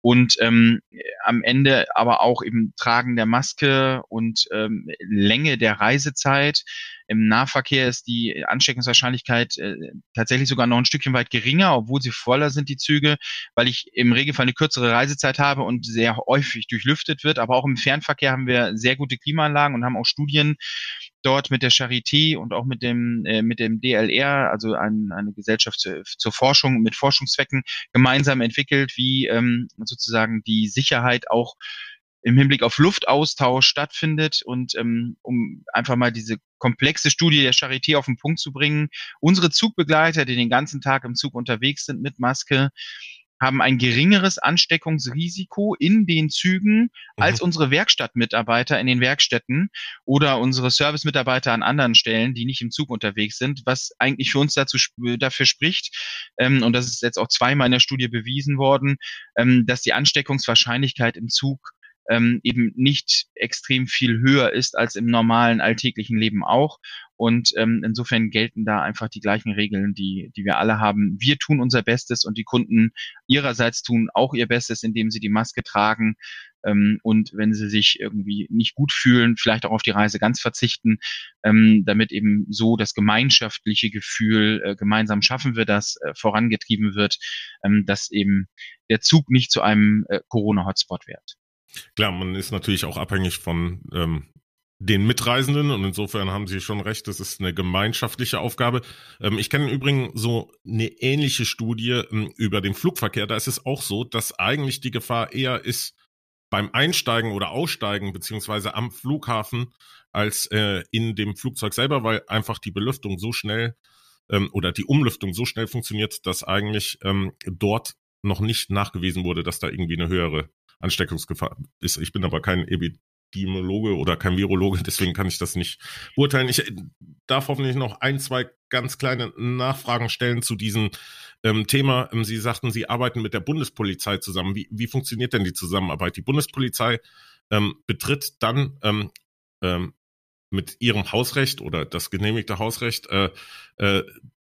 und ähm, am Ende aber auch eben Tragen der Maske und ähm, Länge der Reisezeit. Im Nahverkehr ist die Ansteckungswahrscheinlichkeit äh, tatsächlich sogar noch ein Stückchen weit geringer, obwohl sie voller sind, die Züge, weil ich im Regelfall eine kürzere Reisezeit habe und sehr häufig durchlüftet wird. Aber auch im Fernverkehr haben wir sehr gute Klimaanlagen und haben auch Studien dort mit der Charité und auch mit dem, äh, mit dem DLR, also ein, eine Gesellschaft zu, zur Forschung mit Forschungszwecken, gemeinsam entwickelt, wie ähm, sozusagen die Sicherheit auch im Hinblick auf Luftaustausch stattfindet und ähm, um einfach mal diese komplexe Studie der Charité auf den Punkt zu bringen. Unsere Zugbegleiter, die den ganzen Tag im Zug unterwegs sind mit Maske, haben ein geringeres Ansteckungsrisiko in den Zügen mhm. als unsere Werkstattmitarbeiter in den Werkstätten oder unsere Servicemitarbeiter an anderen Stellen, die nicht im Zug unterwegs sind, was eigentlich für uns dazu dafür spricht, ähm, und das ist jetzt auch zweimal in der Studie bewiesen worden, ähm, dass die Ansteckungswahrscheinlichkeit im Zug ähm, eben nicht extrem viel höher ist als im normalen alltäglichen Leben auch. Und ähm, insofern gelten da einfach die gleichen Regeln, die, die wir alle haben. Wir tun unser Bestes und die Kunden ihrerseits tun auch ihr Bestes, indem sie die Maske tragen. Ähm, und wenn sie sich irgendwie nicht gut fühlen, vielleicht auch auf die Reise ganz verzichten, ähm, damit eben so das gemeinschaftliche Gefühl, äh, gemeinsam schaffen wir das, äh, vorangetrieben wird, ähm, dass eben der Zug nicht zu einem äh, Corona-Hotspot wird. Klar, man ist natürlich auch abhängig von ähm, den Mitreisenden und insofern haben Sie schon recht, das ist eine gemeinschaftliche Aufgabe. Ähm, ich kenne übrigens so eine ähnliche Studie ähm, über den Flugverkehr. Da ist es auch so, dass eigentlich die Gefahr eher ist beim Einsteigen oder Aussteigen beziehungsweise am Flughafen als äh, in dem Flugzeug selber, weil einfach die Belüftung so schnell ähm, oder die Umlüftung so schnell funktioniert, dass eigentlich dort noch nicht nachgewiesen wurde, dass da irgendwie eine höhere Ansteckungsgefahr ist. Ich bin aber kein Epidemiologe oder kein Virologe, deswegen kann ich das nicht beurteilen. Ich äh, darf hoffentlich noch ein, zwei ganz kleine Nachfragen stellen zu diesem ähm, Thema. Ähm, Sie sagten, Sie arbeiten mit der Bundespolizei zusammen. Wie, wie funktioniert denn die Zusammenarbeit? Die Bundespolizei ähm, betritt dann ähm, ähm, mit ihrem Hausrecht oder das genehmigte Hausrecht äh, äh,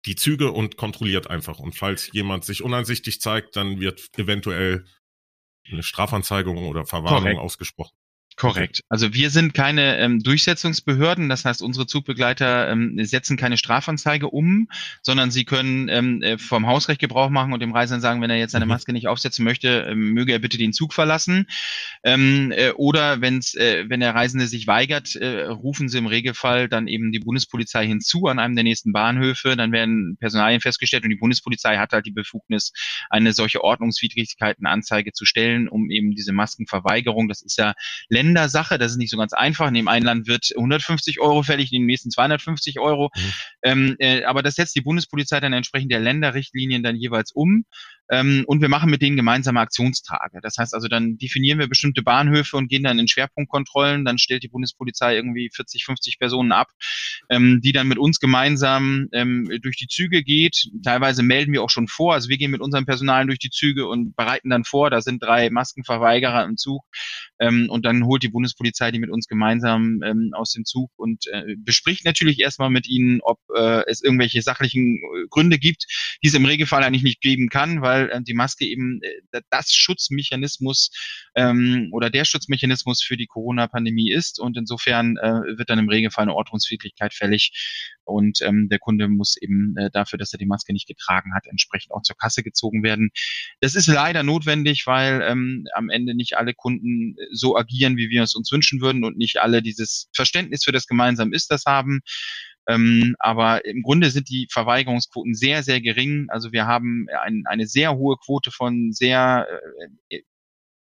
die Züge und kontrolliert einfach. Und falls jemand sich uneinsichtig zeigt, dann wird eventuell eine Strafanzeige oder Verwarnung Korrekt. ausgesprochen. Korrekt. Also wir sind keine ähm, Durchsetzungsbehörden, das heißt, unsere Zugbegleiter ähm, setzen keine Strafanzeige um, sondern sie können ähm, äh, vom Hausrecht Gebrauch machen und dem Reisenden sagen, wenn er jetzt seine mhm. Maske nicht aufsetzen möchte, ähm, möge er bitte den Zug verlassen. Ähm, äh, oder wenn's, äh, wenn der Reisende sich weigert, äh, rufen sie im Regelfall dann eben die Bundespolizei hinzu an einem der nächsten Bahnhöfe. Dann werden Personalien festgestellt und die Bundespolizei hat halt die Befugnis, eine solche Ordnungswidrigkeitenanzeige zu stellen, um eben diese Maskenverweigerung, das ist ja Länder Ländersache. Das ist nicht so ganz einfach. In dem einen Land wird 150 Euro fällig, in dem nächsten 250 Euro. Mhm. Ähm, äh, aber das setzt die Bundespolizei dann entsprechend der Länderrichtlinien dann jeweils um. Ähm, und wir machen mit denen gemeinsame Aktionstage. Das heißt also, dann definieren wir bestimmte Bahnhöfe und gehen dann in Schwerpunktkontrollen. Dann stellt die Bundespolizei irgendwie 40, 50 Personen ab, ähm, die dann mit uns gemeinsam ähm, durch die Züge geht. Teilweise melden wir auch schon vor. Also wir gehen mit unserem Personal durch die Züge und bereiten dann vor. Da sind drei Maskenverweigerer im Zug. Ähm, und dann holt die Bundespolizei die mit uns gemeinsam ähm, aus dem Zug und äh, bespricht natürlich erstmal mit ihnen, ob äh, es irgendwelche sachlichen äh, Gründe gibt, die es im Regelfall eigentlich nicht geben kann, weil äh, die Maske eben äh, das Schutzmechanismus ähm, oder der Schutzmechanismus für die Corona-Pandemie ist und insofern äh, wird dann im Regelfall eine Ordnungswidrigkeit fällig und ähm, der Kunde muss eben äh, dafür, dass er die Maske nicht getragen hat, entsprechend auch zur Kasse gezogen werden. Das ist leider notwendig, weil ähm, am Ende nicht alle Kunden so agieren, wie wir es uns wünschen würden und nicht alle dieses Verständnis für das gemeinsam ist das haben. Ähm, aber im Grunde sind die Verweigerungsquoten sehr, sehr gering. Also wir haben ein, eine sehr hohe Quote von sehr äh,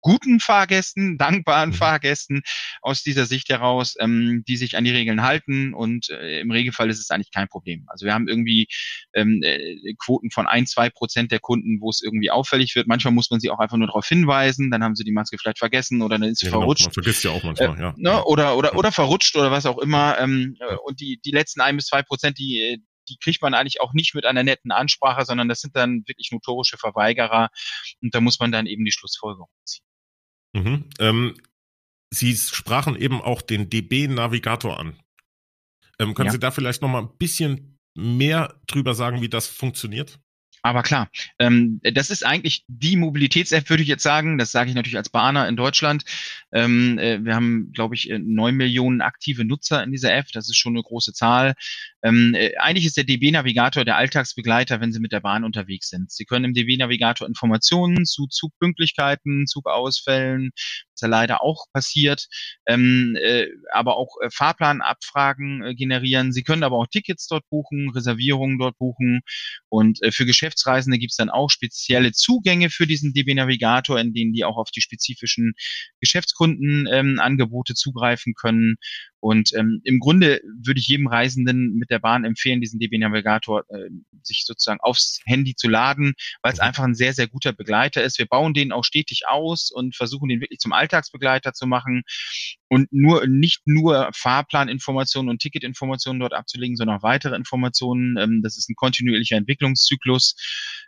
guten Fahrgästen, dankbaren mhm. Fahrgästen aus dieser Sicht heraus, ähm, die sich an die Regeln halten und äh, im Regelfall ist es eigentlich kein Problem. Also wir haben irgendwie ähm, äh, Quoten von ein, zwei Prozent der Kunden, wo es irgendwie auffällig wird. Manchmal muss man sie auch einfach nur darauf hinweisen, dann haben sie die Maske vielleicht vergessen oder dann ist sie ja, verrutscht. Genau. Man vergisst ja auch manchmal, äh, ja. Ne? Oder, oder, oder verrutscht oder was auch immer. Ähm, und die, die letzten ein bis zwei Prozent, die, die kriegt man eigentlich auch nicht mit einer netten Ansprache, sondern das sind dann wirklich notorische Verweigerer und da muss man dann eben die Schlussfolgerung ziehen. Mhm. Ähm, Sie sprachen eben auch den DB-Navigator an. Ähm, können ja. Sie da vielleicht noch mal ein bisschen mehr drüber sagen, wie das funktioniert? Aber klar, ähm, das ist eigentlich die Mobilitäts-App, würde ich jetzt sagen. Das sage ich natürlich als Bahner in Deutschland. Ähm, äh, wir haben, glaube ich, äh, neun Millionen aktive Nutzer in dieser App. Das ist schon eine große Zahl. Ähm, äh, eigentlich ist der DB-Navigator der Alltagsbegleiter, wenn Sie mit der Bahn unterwegs sind. Sie können im DB-Navigator Informationen zu Zugpünktlichkeiten, Zugausfällen, was ja leider auch passiert, ähm, äh, aber auch äh, Fahrplanabfragen äh, generieren. Sie können aber auch Tickets dort buchen, Reservierungen dort buchen und äh, für Geschäftsreisende gibt es dann auch spezielle Zugänge für diesen DB-Navigator, in denen die auch auf die spezifischen Geschäftskundenangebote ähm, zugreifen können. Und ähm, im Grunde würde ich jedem Reisenden mit der Bahn empfehlen, diesen DB Navigator äh, sich sozusagen aufs Handy zu laden, weil es mhm. einfach ein sehr, sehr guter Begleiter ist. Wir bauen den auch stetig aus und versuchen den wirklich zum Alltagsbegleiter zu machen und nur nicht nur Fahrplaninformationen und Ticketinformationen dort abzulegen, sondern auch weitere Informationen. Ähm, das ist ein kontinuierlicher Entwicklungszyklus,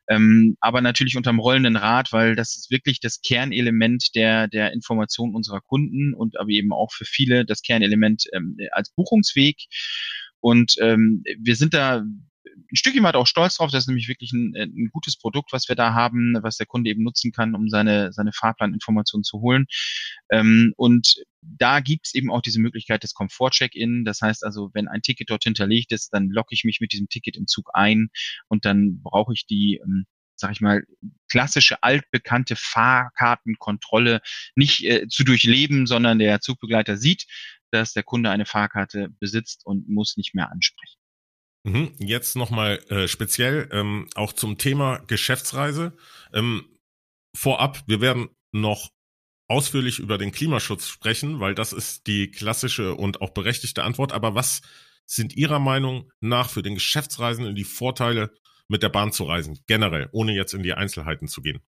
ähm, aber natürlich unterm rollenden Rad, weil das ist wirklich das Kernelement der der Information unserer Kunden und aber eben auch für viele das Kernelement ähm, als Buchungsweg. Und ähm, wir sind da ein Stückchen weit auch stolz drauf. Das ist nämlich wirklich ein, ein, gutes Produkt, was wir da haben, was der Kunde eben nutzen kann, um seine, seine Fahrplaninformationen zu holen. Ähm, und da gibt's eben auch diese Möglichkeit des Komfort-Check-In. Das heißt also, wenn ein Ticket dort hinterlegt ist, dann locke ich mich mit diesem Ticket im Zug ein und dann brauche ich die ähm, sag ich mal, klassische altbekannte Fahrkartenkontrolle nicht äh, zu durchleben, sondern der Zugbegleiter sieht, dass der Kunde eine Fahrkarte besitzt und muss nicht mehr ansprechen. Mhm. Jetzt nochmal äh, speziell ähm, auch zum Thema Geschäftsreise. Ähm, vorab, wir werden noch ausführlich über den Klimaschutz sprechen, weil das ist die klassische und auch berechtigte Antwort. Aber was sind Ihrer Meinung nach für den Geschäftsreisenden die Vorteile mit der Bahn zu reisen, generell, ohne jetzt in die Einzelheiten zu gehen?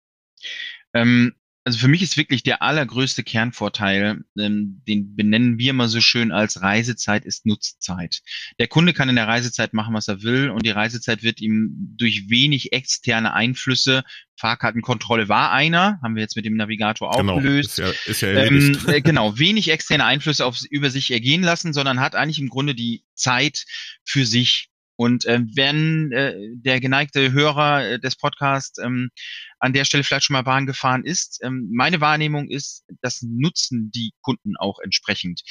Ähm, also für mich ist wirklich der allergrößte Kernvorteil, ähm, den benennen wir immer so schön als Reisezeit ist Nutzzeit. Der Kunde kann in der Reisezeit machen, was er will und die Reisezeit wird ihm durch wenig externe Einflüsse Fahrkartenkontrolle war einer, haben wir jetzt mit dem Navigator auch genau, gelöst. Ist ja, ist ja ähm, äh, genau, wenig externe Einflüsse auf, über sich ergehen lassen, sondern hat eigentlich im Grunde die Zeit für sich. Und äh, wenn äh, der geneigte Hörer äh, des Podcasts ähm, an der Stelle vielleicht schon mal Bahn gefahren ist, ähm, meine Wahrnehmung ist, das nutzen die Kunden auch entsprechend.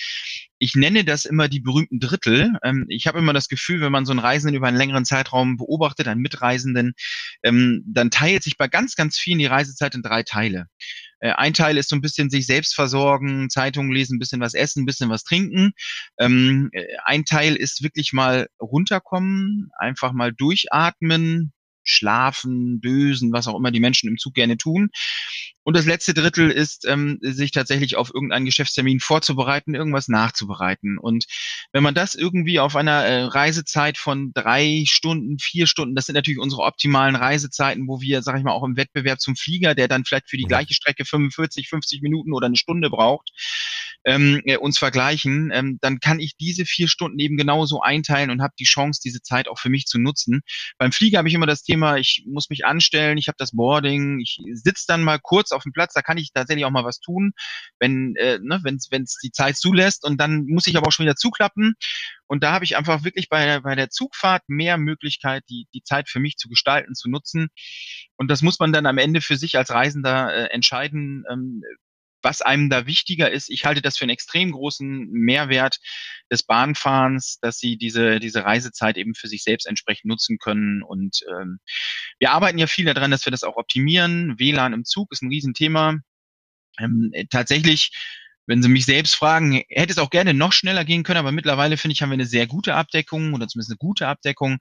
Ich nenne das immer die berühmten Drittel. Ähm, ich habe immer das Gefühl, wenn man so einen Reisenden über einen längeren Zeitraum beobachtet, einen Mitreisenden, ähm, dann teilt sich bei ganz, ganz vielen die Reisezeit in drei Teile. Äh, ein Teil ist so ein bisschen sich selbst versorgen, Zeitungen lesen, ein bisschen was essen, ein bisschen was trinken. Ähm, äh, ein Teil ist wirklich mal runterkommen, einfach mal durchatmen, schlafen, dösen, was auch immer die Menschen im Zug gerne tun. Und das letzte Drittel ist, ähm, sich tatsächlich auf irgendeinen Geschäftstermin vorzubereiten, irgendwas nachzubereiten. Und wenn man das irgendwie auf einer äh, Reisezeit von drei Stunden, vier Stunden, das sind natürlich unsere optimalen Reisezeiten, wo wir, sag ich mal, auch im Wettbewerb zum Flieger, der dann vielleicht für die gleiche Strecke 45, 50 Minuten oder eine Stunde braucht, ähm, äh, uns vergleichen, ähm, dann kann ich diese vier Stunden eben genauso einteilen und habe die Chance, diese Zeit auch für mich zu nutzen. Beim Flieger habe ich immer das Thema, ich muss mich anstellen, ich habe das Boarding, ich sitze dann mal kurz auf dem Platz, da kann ich tatsächlich auch mal was tun, wenn äh, ne, wenn es die Zeit zulässt und dann muss ich aber auch schon wieder zuklappen und da habe ich einfach wirklich bei, bei der Zugfahrt mehr Möglichkeit, die, die Zeit für mich zu gestalten, zu nutzen. Und das muss man dann am Ende für sich als Reisender äh, entscheiden, ähm, was einem da wichtiger ist. Ich halte das für einen extrem großen Mehrwert des Bahnfahrens, dass sie diese, diese Reisezeit eben für sich selbst entsprechend nutzen können. Und ähm, wir arbeiten ja viel daran, dass wir das auch optimieren. WLAN im Zug ist ein Riesenthema. Ähm, tatsächlich wenn Sie mich selbst fragen, hätte es auch gerne noch schneller gehen können, aber mittlerweile finde ich, haben wir eine sehr gute Abdeckung oder zumindest eine gute Abdeckung.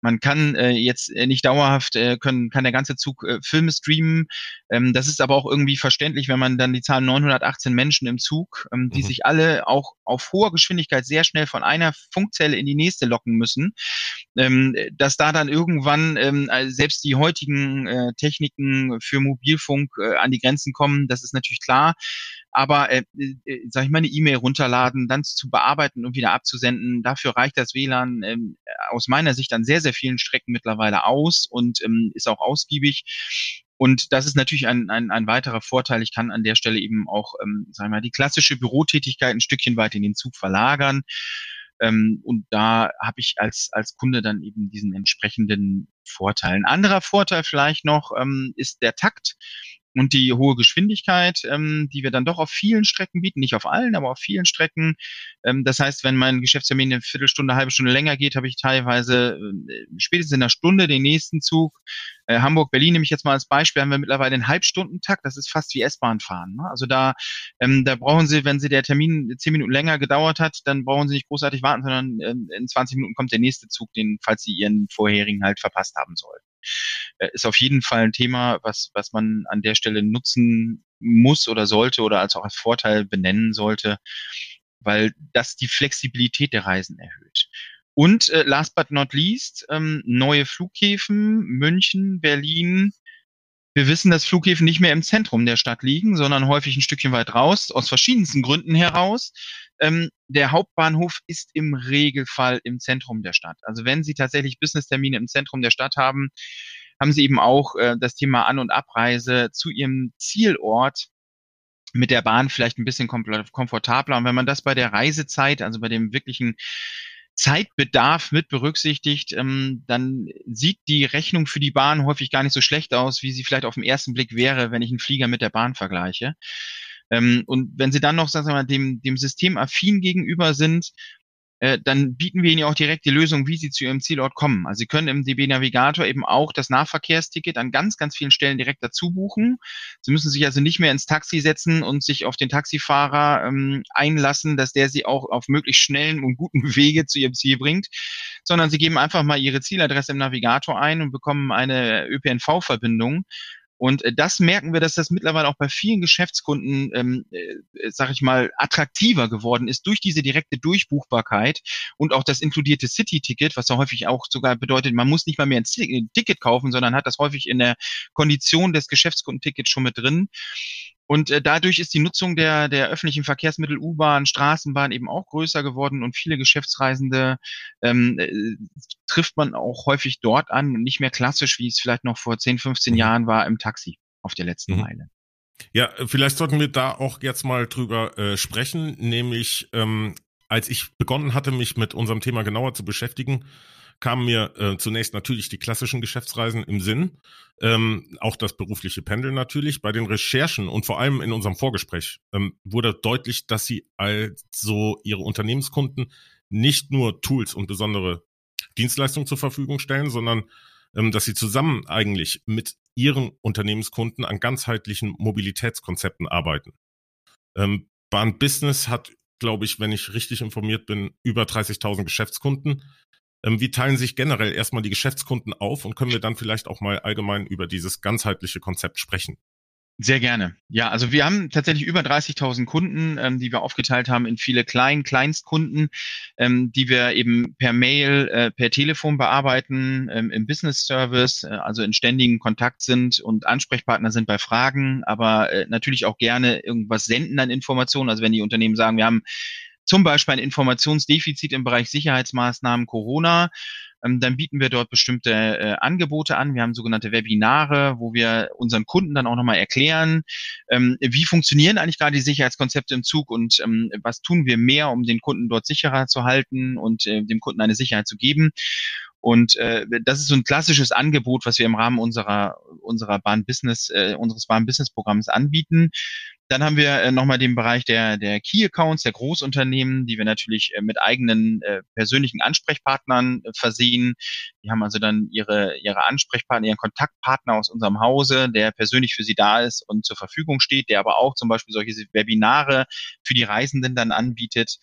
Man kann äh, jetzt äh, nicht dauerhaft, äh, können, kann der ganze Zug äh, Filme streamen. Ähm, das ist aber auch irgendwie verständlich, wenn man dann die Zahl 918 Menschen im Zug, ähm, die mhm. sich alle auch auf hoher Geschwindigkeit sehr schnell von einer Funkzelle in die nächste locken müssen, ähm, dass da dann irgendwann ähm, äh, selbst die heutigen äh, Techniken für Mobilfunk äh, an die Grenzen kommen, das ist natürlich klar aber äh, äh, sag ich mal, eine E-Mail runterladen, dann zu bearbeiten und wieder abzusenden, dafür reicht das WLAN ähm, aus meiner Sicht an sehr, sehr vielen Strecken mittlerweile aus und ähm, ist auch ausgiebig. Und das ist natürlich ein, ein, ein weiterer Vorteil. Ich kann an der Stelle eben auch, ähm, sagen wir mal, die klassische Bürotätigkeit ein Stückchen weit in den Zug verlagern. Ähm, und da habe ich als, als Kunde dann eben diesen entsprechenden Vorteil. Ein anderer Vorteil vielleicht noch ähm, ist der Takt und die hohe Geschwindigkeit, ähm, die wir dann doch auf vielen Strecken bieten, nicht auf allen, aber auf vielen Strecken. Ähm, das heißt, wenn mein Geschäftstermin eine Viertelstunde, eine halbe Stunde länger geht, habe ich teilweise äh, spätestens in einer Stunde den nächsten Zug. Äh, Hamburg, Berlin nehme ich jetzt mal als Beispiel, haben wir mittlerweile einen Halbstundentakt. Das ist fast wie S-Bahn fahren. Ne? Also da, ähm, da brauchen Sie, wenn Sie der Termin zehn Minuten länger gedauert hat, dann brauchen Sie nicht großartig warten, sondern ähm, in 20 Minuten kommt der nächste Zug, den, falls Sie Ihren vorherigen halt verpasst haben sollten ist auf jeden Fall ein Thema, was, was man an der Stelle nutzen muss oder sollte oder als auch als Vorteil benennen sollte, weil das die Flexibilität der Reisen erhöht. Und äh, last but not least, ähm, neue Flughäfen, München, Berlin. Wir wissen, dass Flughäfen nicht mehr im Zentrum der Stadt liegen, sondern häufig ein Stückchen weit raus, aus verschiedensten Gründen heraus. Ähm, der Hauptbahnhof ist im Regelfall im Zentrum der Stadt. Also wenn Sie tatsächlich Business-Termine im Zentrum der Stadt haben, haben Sie eben auch äh, das Thema An- und Abreise zu Ihrem Zielort mit der Bahn vielleicht ein bisschen komfortabler. Und wenn man das bei der Reisezeit, also bei dem wirklichen Zeitbedarf mit berücksichtigt, ähm, dann sieht die Rechnung für die Bahn häufig gar nicht so schlecht aus, wie sie vielleicht auf den ersten Blick wäre, wenn ich einen Flieger mit der Bahn vergleiche. Ähm, und wenn Sie dann noch, sagen wir mal, dem, dem System affin gegenüber sind, äh, dann bieten wir Ihnen ja auch direkt die Lösung, wie Sie zu Ihrem Zielort kommen. Also Sie können im DB Navigator eben auch das Nahverkehrsticket an ganz, ganz vielen Stellen direkt dazu buchen. Sie müssen sich also nicht mehr ins Taxi setzen und sich auf den Taxifahrer ähm, einlassen, dass der Sie auch auf möglichst schnellen und guten Wege zu Ihrem Ziel bringt, sondern Sie geben einfach mal Ihre Zieladresse im Navigator ein und bekommen eine ÖPNV-Verbindung und äh, das merken wir, dass das mittlerweile auch bei vielen Geschäftskunden, ähm, äh, sag ich mal, attraktiver geworden ist durch diese direkte Durchbuchbarkeit und auch das inkludierte City-Ticket, was ja häufig auch sogar bedeutet, man muss nicht mal mehr ein Ticket kaufen, sondern hat das häufig in der Kondition des Geschäftskundentickets schon mit drin. Und äh, dadurch ist die Nutzung der, der öffentlichen Verkehrsmittel, U-Bahn, Straßenbahn eben auch größer geworden und viele Geschäftsreisende ähm, äh, trifft man auch häufig dort an und nicht mehr klassisch, wie es vielleicht noch vor 10, 15 mhm. Jahren war, im Taxi auf der letzten mhm. Meile. Ja, vielleicht sollten wir da auch jetzt mal drüber äh, sprechen, nämlich ähm, als ich begonnen hatte, mich mit unserem Thema genauer zu beschäftigen, kamen mir äh, zunächst natürlich die klassischen Geschäftsreisen im Sinn, ähm, auch das berufliche Pendeln natürlich. Bei den Recherchen und vor allem in unserem Vorgespräch ähm, wurde deutlich, dass sie also ihre Unternehmenskunden nicht nur Tools und besondere Dienstleistungen zur Verfügung stellen, sondern ähm, dass sie zusammen eigentlich mit ihren Unternehmenskunden an ganzheitlichen Mobilitätskonzepten arbeiten. Ähm, Bahn Business hat, glaube ich, wenn ich richtig informiert bin, über 30.000 Geschäftskunden. Ähm, wie teilen sich generell erstmal die Geschäftskunden auf und können wir dann vielleicht auch mal allgemein über dieses ganzheitliche Konzept sprechen? Sehr gerne. Ja, also wir haben tatsächlich über 30.000 Kunden, ähm, die wir aufgeteilt haben in viele Klein-, Kleinstkunden, ähm, die wir eben per Mail, äh, per Telefon bearbeiten, ähm, im Business Service, äh, also in ständigen Kontakt sind und Ansprechpartner sind bei Fragen, aber äh, natürlich auch gerne irgendwas senden an Informationen. Also wenn die Unternehmen sagen, wir haben zum Beispiel ein Informationsdefizit im Bereich Sicherheitsmaßnahmen Corona, ähm, dann bieten wir dort bestimmte äh, Angebote an. Wir haben sogenannte Webinare, wo wir unseren Kunden dann auch nochmal erklären, ähm, wie funktionieren eigentlich gerade die Sicherheitskonzepte im Zug und ähm, was tun wir mehr, um den Kunden dort sicherer zu halten und äh, dem Kunden eine Sicherheit zu geben. Und äh, das ist so ein klassisches Angebot, was wir im Rahmen unserer unserer Bahn Business äh, unseres Bahn Business Programms anbieten. Dann haben wir äh, nochmal den Bereich der, der Key Accounts, der Großunternehmen, die wir natürlich äh, mit eigenen äh, persönlichen Ansprechpartnern äh, versehen. Die haben also dann ihre, ihre Ansprechpartner, ihren Kontaktpartner aus unserem Hause, der persönlich für sie da ist und zur Verfügung steht, der aber auch zum Beispiel solche Webinare für die Reisenden dann anbietet.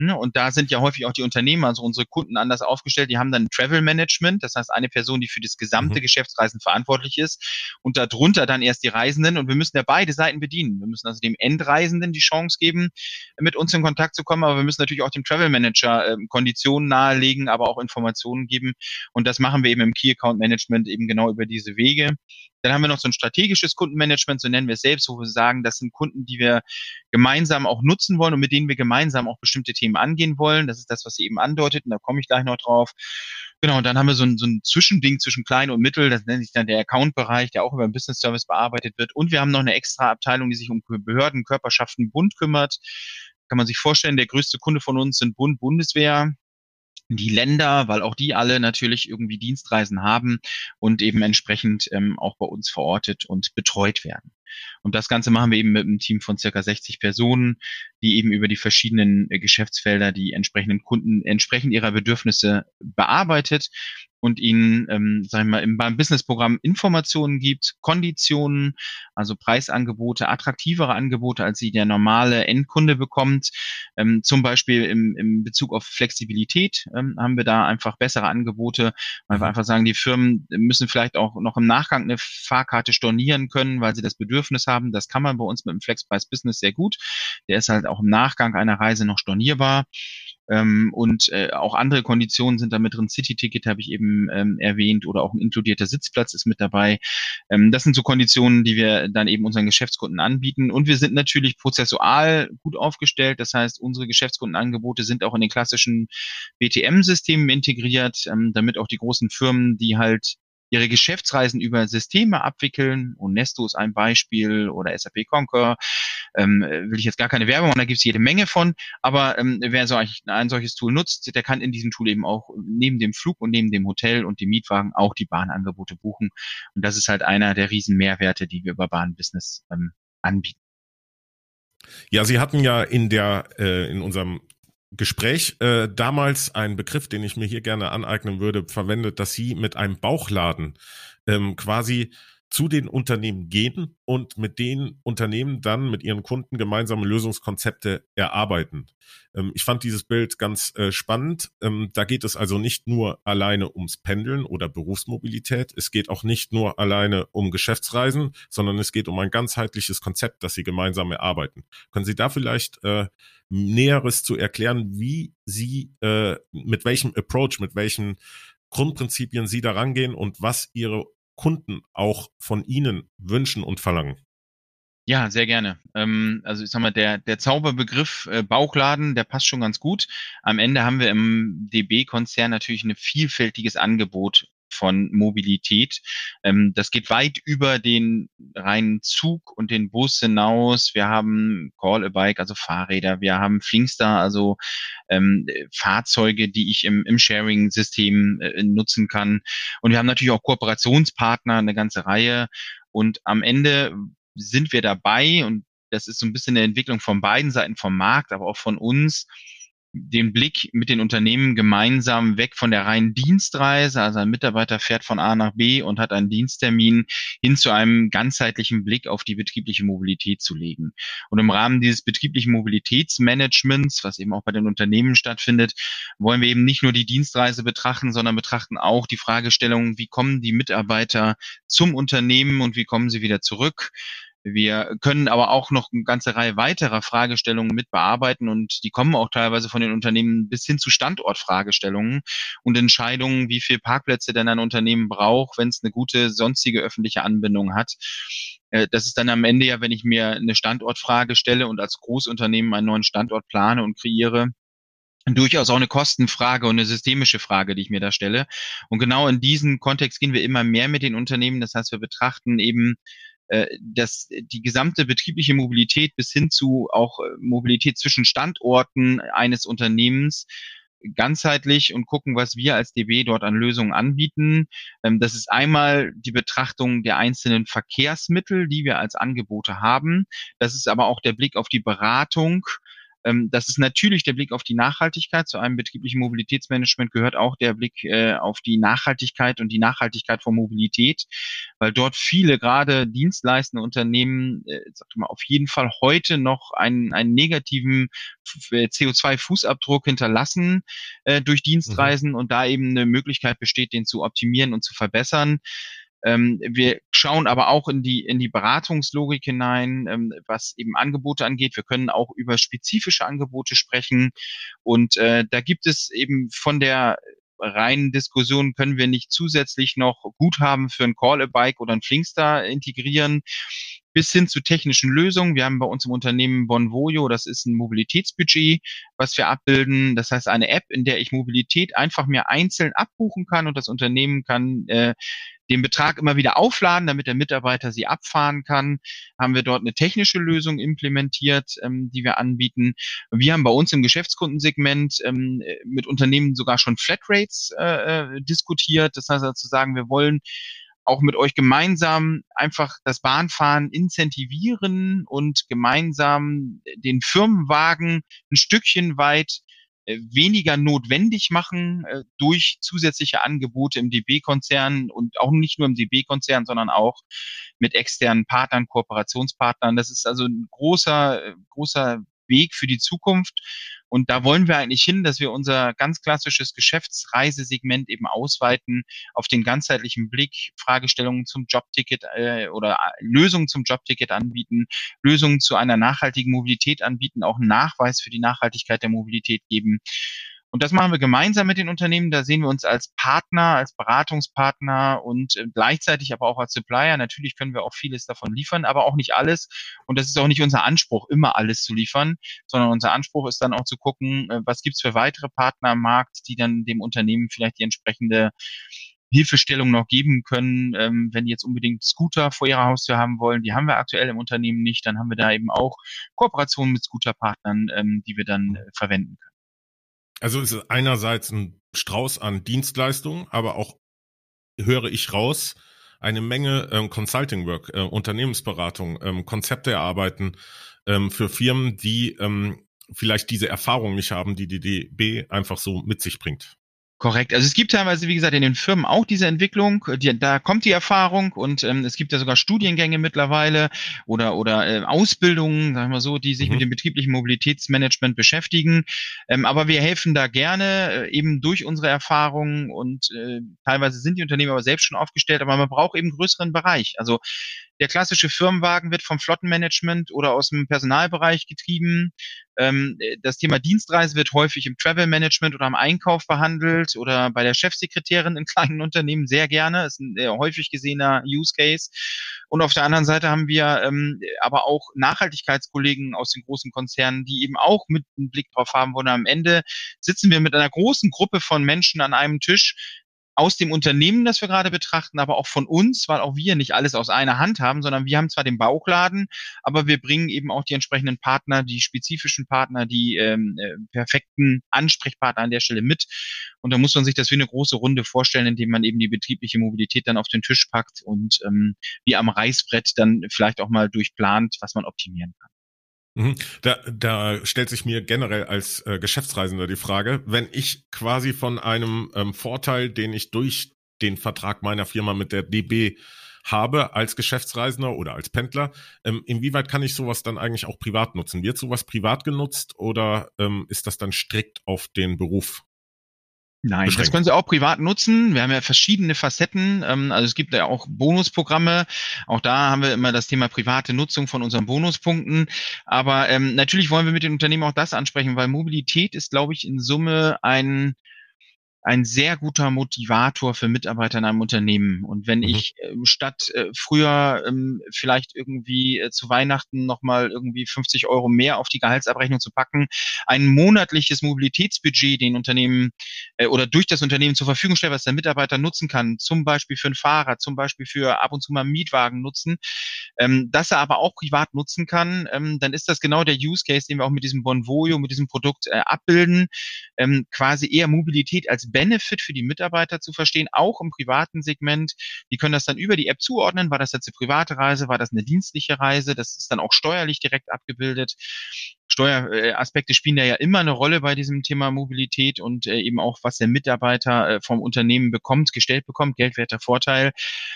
Hm, und da sind ja häufig auch die Unternehmen, also unsere Kunden anders aufgestellt. Die haben dann Travel Management, das heißt eine Person, die für das gesamte mhm. Geschäftsreisen verantwortlich ist und darunter dann erst die Reisenden. Und wir müssen ja beide Seiten bedienen. Wir müssen also dem Endreisenden die Chance geben, mit uns in Kontakt zu kommen, aber wir müssen natürlich auch dem Travel Manager äh, Konditionen nahelegen, aber auch Informationen geben. Und das machen wir eben im Key Account Management eben genau über diese Wege. Dann haben wir noch so ein strategisches Kundenmanagement, so nennen wir es selbst, wo wir sagen, das sind Kunden, die wir gemeinsam auch nutzen wollen und mit denen wir gemeinsam auch bestimmte Themen angehen wollen. Das ist das, was Sie eben andeutet, und da komme ich gleich noch drauf. Genau, und dann haben wir so ein, so ein Zwischending zwischen klein und mittel, das nennt sich dann der Account-Bereich, der auch über Business Service bearbeitet wird. Und wir haben noch eine extra Abteilung, die sich um Behörden, Körperschaften, Bund kümmert. Kann man sich vorstellen, der größte Kunde von uns sind Bund, Bundeswehr, die Länder, weil auch die alle natürlich irgendwie Dienstreisen haben und eben entsprechend ähm, auch bei uns verortet und betreut werden. Und das Ganze machen wir eben mit einem Team von circa 60 Personen, die eben über die verschiedenen äh, Geschäftsfelder die entsprechenden Kunden entsprechend ihrer Bedürfnisse bearbeitet und ihnen, ähm, sagen wir mal, im, beim Businessprogramm Informationen gibt, Konditionen, also Preisangebote, attraktivere Angebote, als sie der normale Endkunde bekommt. Ähm, zum Beispiel im, im Bezug auf Flexibilität ähm, haben wir da einfach bessere Angebote, weil wir mhm. einfach sagen, die Firmen müssen vielleicht auch noch im Nachgang eine Fahrkarte stornieren können, weil sie das Bedürfnis haben. Das kann man bei uns mit dem Flexpreis Business sehr gut. Der ist halt auch im Nachgang einer Reise noch stornierbar. Ähm, und äh, auch andere Konditionen sind da mit drin. City-Ticket habe ich eben ähm, erwähnt oder auch ein inkludierter Sitzplatz ist mit dabei. Ähm, das sind so Konditionen, die wir dann eben unseren Geschäftskunden anbieten. Und wir sind natürlich prozessual gut aufgestellt. Das heißt, unsere Geschäftskundenangebote sind auch in den klassischen BTM-Systemen integriert, ähm, damit auch die großen Firmen, die halt ihre Geschäftsreisen über Systeme abwickeln. Unesto ist ein Beispiel oder SAP Concur. Ähm, will ich jetzt gar keine Werbung machen, da gibt es jede Menge von. Aber ähm, wer so ein, ein solches Tool nutzt, der kann in diesem Tool eben auch neben dem Flug und neben dem Hotel und dem Mietwagen auch die Bahnangebote buchen. Und das ist halt einer der riesen Mehrwerte, die wir über Bahnbusiness ähm, anbieten. Ja, Sie hatten ja in der äh, in unserem Gespräch äh, damals ein Begriff, den ich mir hier gerne aneignen würde, verwendet, dass Sie mit einem Bauchladen ähm, quasi zu den Unternehmen gehen und mit den Unternehmen dann mit ihren Kunden gemeinsame Lösungskonzepte erarbeiten. Ähm, ich fand dieses Bild ganz äh, spannend. Ähm, da geht es also nicht nur alleine ums Pendeln oder Berufsmobilität. Es geht auch nicht nur alleine um Geschäftsreisen, sondern es geht um ein ganzheitliches Konzept, das Sie gemeinsam erarbeiten. Können Sie da vielleicht äh, Näheres zu erklären, wie Sie äh, mit welchem Approach, mit welchen Grundprinzipien Sie da rangehen und was Ihre Kunden auch von Ihnen wünschen und verlangen? Ja, sehr gerne. Ähm, also ich sag mal, der, der Zauberbegriff äh, Bauchladen, der passt schon ganz gut. Am Ende haben wir im DB-Konzern natürlich ein vielfältiges Angebot von Mobilität. Ähm, das geht weit über den reinen Zug und den Bus hinaus. Wir haben Call a Bike, also Fahrräder. Wir haben Flinkster, also ähm, Fahrzeuge, die ich im, im Sharing-System äh, nutzen kann. Und wir haben natürlich auch Kooperationspartner, eine ganze Reihe. Und am Ende sind wir dabei und das ist so ein bisschen eine Entwicklung von beiden Seiten vom Markt, aber auch von uns, den Blick mit den Unternehmen gemeinsam weg von der reinen Dienstreise, also ein Mitarbeiter fährt von A nach B und hat einen Diensttermin, hin zu einem ganzheitlichen Blick auf die betriebliche Mobilität zu legen. Und im Rahmen dieses betrieblichen Mobilitätsmanagements, was eben auch bei den Unternehmen stattfindet, wollen wir eben nicht nur die Dienstreise betrachten, sondern betrachten auch die Fragestellung, wie kommen die Mitarbeiter zum Unternehmen und wie kommen sie wieder zurück? Wir können aber auch noch eine ganze Reihe weiterer Fragestellungen mit bearbeiten und die kommen auch teilweise von den Unternehmen bis hin zu Standortfragestellungen und Entscheidungen, wie viel Parkplätze denn ein Unternehmen braucht, wenn es eine gute sonstige öffentliche Anbindung hat. Äh, das ist dann am Ende ja, wenn ich mir eine Standortfrage stelle und als Großunternehmen einen neuen Standort plane und kreiere, durchaus auch eine Kostenfrage und eine systemische Frage, die ich mir da stelle. Und genau in diesen Kontext gehen wir immer mehr mit den Unternehmen. Das heißt, wir betrachten eben dass die gesamte betriebliche Mobilität bis hin zu auch äh, Mobilität zwischen Standorten eines Unternehmens ganzheitlich und gucken, was wir als DB dort an Lösungen anbieten. Ähm, das ist einmal die Betrachtung der einzelnen Verkehrsmittel, die wir als Angebote haben. Das ist aber auch der Blick auf die Beratung das ist natürlich der Blick auf die Nachhaltigkeit. Zu einem betrieblichen Mobilitätsmanagement gehört auch der Blick äh, auf die Nachhaltigkeit und die Nachhaltigkeit von Mobilität, weil dort viele gerade dienstleistende Unternehmen, äh, sag mal, auf jeden Fall heute noch einen, einen negativen äh, CO2-Fußabdruck hinterlassen äh, durch Dienstreisen mhm. und da eben eine Möglichkeit besteht, den zu optimieren und zu verbessern. Ähm, wir schauen aber auch in die, in die Beratungslogik hinein, ähm, was eben Angebote angeht. Wir können auch über spezifische Angebote sprechen. Und äh, da gibt es eben von der reinen Diskussion, können wir nicht zusätzlich noch Guthaben für ein Call-a-Bike oder ein Flinkstar integrieren, bis hin zu technischen Lösungen. Wir haben bei uns im Unternehmen Bonvoyo, das ist ein Mobilitätsbudget, was wir abbilden. Das heißt eine App, in der ich Mobilität einfach mir einzeln abbuchen kann und das Unternehmen kann äh, den Betrag immer wieder aufladen, damit der Mitarbeiter sie abfahren kann. Haben wir dort eine technische Lösung implementiert, ähm, die wir anbieten. Wir haben bei uns im Geschäftskundensegment ähm, mit Unternehmen sogar schon Flatrates äh, äh diskutiert. Das heißt also zu sagen, wir wollen auch mit euch gemeinsam einfach das Bahnfahren incentivieren und gemeinsam den Firmenwagen ein Stückchen weit äh, weniger notwendig machen äh, durch zusätzliche Angebote im DB-Konzern und auch nicht nur im DB-Konzern, sondern auch mit externen Partnern, Kooperationspartnern. Das ist also ein großer, äh, großer Weg für die Zukunft. Und da wollen wir eigentlich hin, dass wir unser ganz klassisches Geschäftsreisesegment eben ausweiten auf den ganzheitlichen Blick, Fragestellungen zum Jobticket äh, oder äh, Lösungen zum Jobticket anbieten, Lösungen zu einer nachhaltigen Mobilität anbieten, auch einen Nachweis für die Nachhaltigkeit der Mobilität geben. Und das machen wir gemeinsam mit den Unternehmen. Da sehen wir uns als Partner, als Beratungspartner und äh, gleichzeitig aber auch als Supplier. Natürlich können wir auch vieles davon liefern, aber auch nicht alles. Und das ist auch nicht unser Anspruch, immer alles zu liefern, sondern unser Anspruch ist dann auch zu gucken, äh, was gibt's für weitere Partner am Markt, die dann dem Unternehmen vielleicht die entsprechende Hilfestellung noch geben können, ähm, wenn die jetzt unbedingt Scooter vor ihrer Haustür haben wollen. Die haben wir aktuell im Unternehmen nicht. Dann haben wir da eben auch Kooperationen mit Scooterpartnern, ähm, die wir dann äh, verwenden können. Also ist es einerseits ein Strauß an Dienstleistungen, aber auch höre ich raus, eine Menge ähm, Consulting Work, äh, Unternehmensberatung, ähm, Konzepte erarbeiten ähm, für Firmen, die ähm, vielleicht diese Erfahrung nicht haben, die die DB einfach so mit sich bringt. Korrekt. Also es gibt teilweise, wie gesagt, in den Firmen auch diese Entwicklung. Die, da kommt die Erfahrung und ähm, es gibt ja sogar Studiengänge mittlerweile oder oder äh, Ausbildungen, sagen wir so, die sich mhm. mit dem betrieblichen Mobilitätsmanagement beschäftigen. Ähm, aber wir helfen da gerne äh, eben durch unsere Erfahrungen und äh, teilweise sind die Unternehmen aber selbst schon aufgestellt, aber man braucht eben größeren Bereich. Also der klassische Firmenwagen wird vom Flottenmanagement oder aus dem Personalbereich getrieben. Ähm, das Thema Dienstreise wird häufig im Travel Management oder am Einkauf behandelt oder bei der Chefsekretärin in kleinen Unternehmen sehr gerne. Das ist ein sehr häufig gesehener Use Case. Und auf der anderen Seite haben wir ähm, aber auch Nachhaltigkeitskollegen aus den großen Konzernen, die eben auch mit einem Blick drauf haben wollen. Am Ende sitzen wir mit einer großen Gruppe von Menschen an einem Tisch, aus dem Unternehmen, das wir gerade betrachten, aber auch von uns, weil auch wir nicht alles aus einer Hand haben, sondern wir haben zwar den Bauchladen, aber wir bringen eben auch die entsprechenden Partner, die spezifischen Partner, die ähm, äh, perfekten Ansprechpartner an der Stelle mit. Und da muss man sich das wie eine große Runde vorstellen, indem man eben die betriebliche Mobilität dann auf den Tisch packt und ähm, wie am Reißbrett dann vielleicht auch mal durchplant, was man optimieren kann. Mhm. Da, da stellt sich mir generell als äh, Geschäftsreisender die Frage, wenn ich quasi von einem ähm, Vorteil, den ich durch den Vertrag meiner Firma mit der DB habe als Geschäftsreisender oder als Pendler, ähm, inwieweit kann ich sowas dann eigentlich auch privat nutzen? Wird sowas privat genutzt oder ähm, ist das dann strikt auf den Beruf Nein, das können Sie auch privat nutzen. Wir haben ja verschiedene Facetten. Ähm, also es gibt ja auch Bonusprogramme. Auch da haben wir immer das Thema private Nutzung von unseren Bonuspunkten. Aber ähm, natürlich wollen wir mit den Unternehmen auch das ansprechen, weil Mobilität ist, glaube ich, in Summe ein ein sehr guter Motivator für Mitarbeiter in einem Unternehmen. Und wenn mhm. ich äh, statt äh, früher ähm, vielleicht irgendwie äh, zu Weihnachten nochmal irgendwie 50 Euro mehr auf die Gehaltsabrechnung zu packen, ein monatliches Mobilitätsbudget den Unternehmen äh, oder durch das Unternehmen zur Verfügung stelle, was der Mitarbeiter nutzen kann, zum Beispiel für ein Fahrrad, zum Beispiel für ab und zu mal einen Mietwagen nutzen, ähm, dass er aber auch privat nutzen kann, ähm, dann ist das genau der Use Case, den wir auch mit diesem Bonvoyo, mit diesem Produkt äh, abbilden, ähm, quasi eher Mobilität als Benefit für die Mitarbeiter zu verstehen, auch im privaten Segment. Die können das dann über die App zuordnen. War das jetzt eine private Reise? War das eine dienstliche Reise? Das ist dann auch steuerlich direkt abgebildet. Steueraspekte spielen da ja immer eine Rolle bei diesem Thema Mobilität und äh, eben auch, was der Mitarbeiter äh, vom Unternehmen bekommt, gestellt bekommt, geldwerter Vorteil.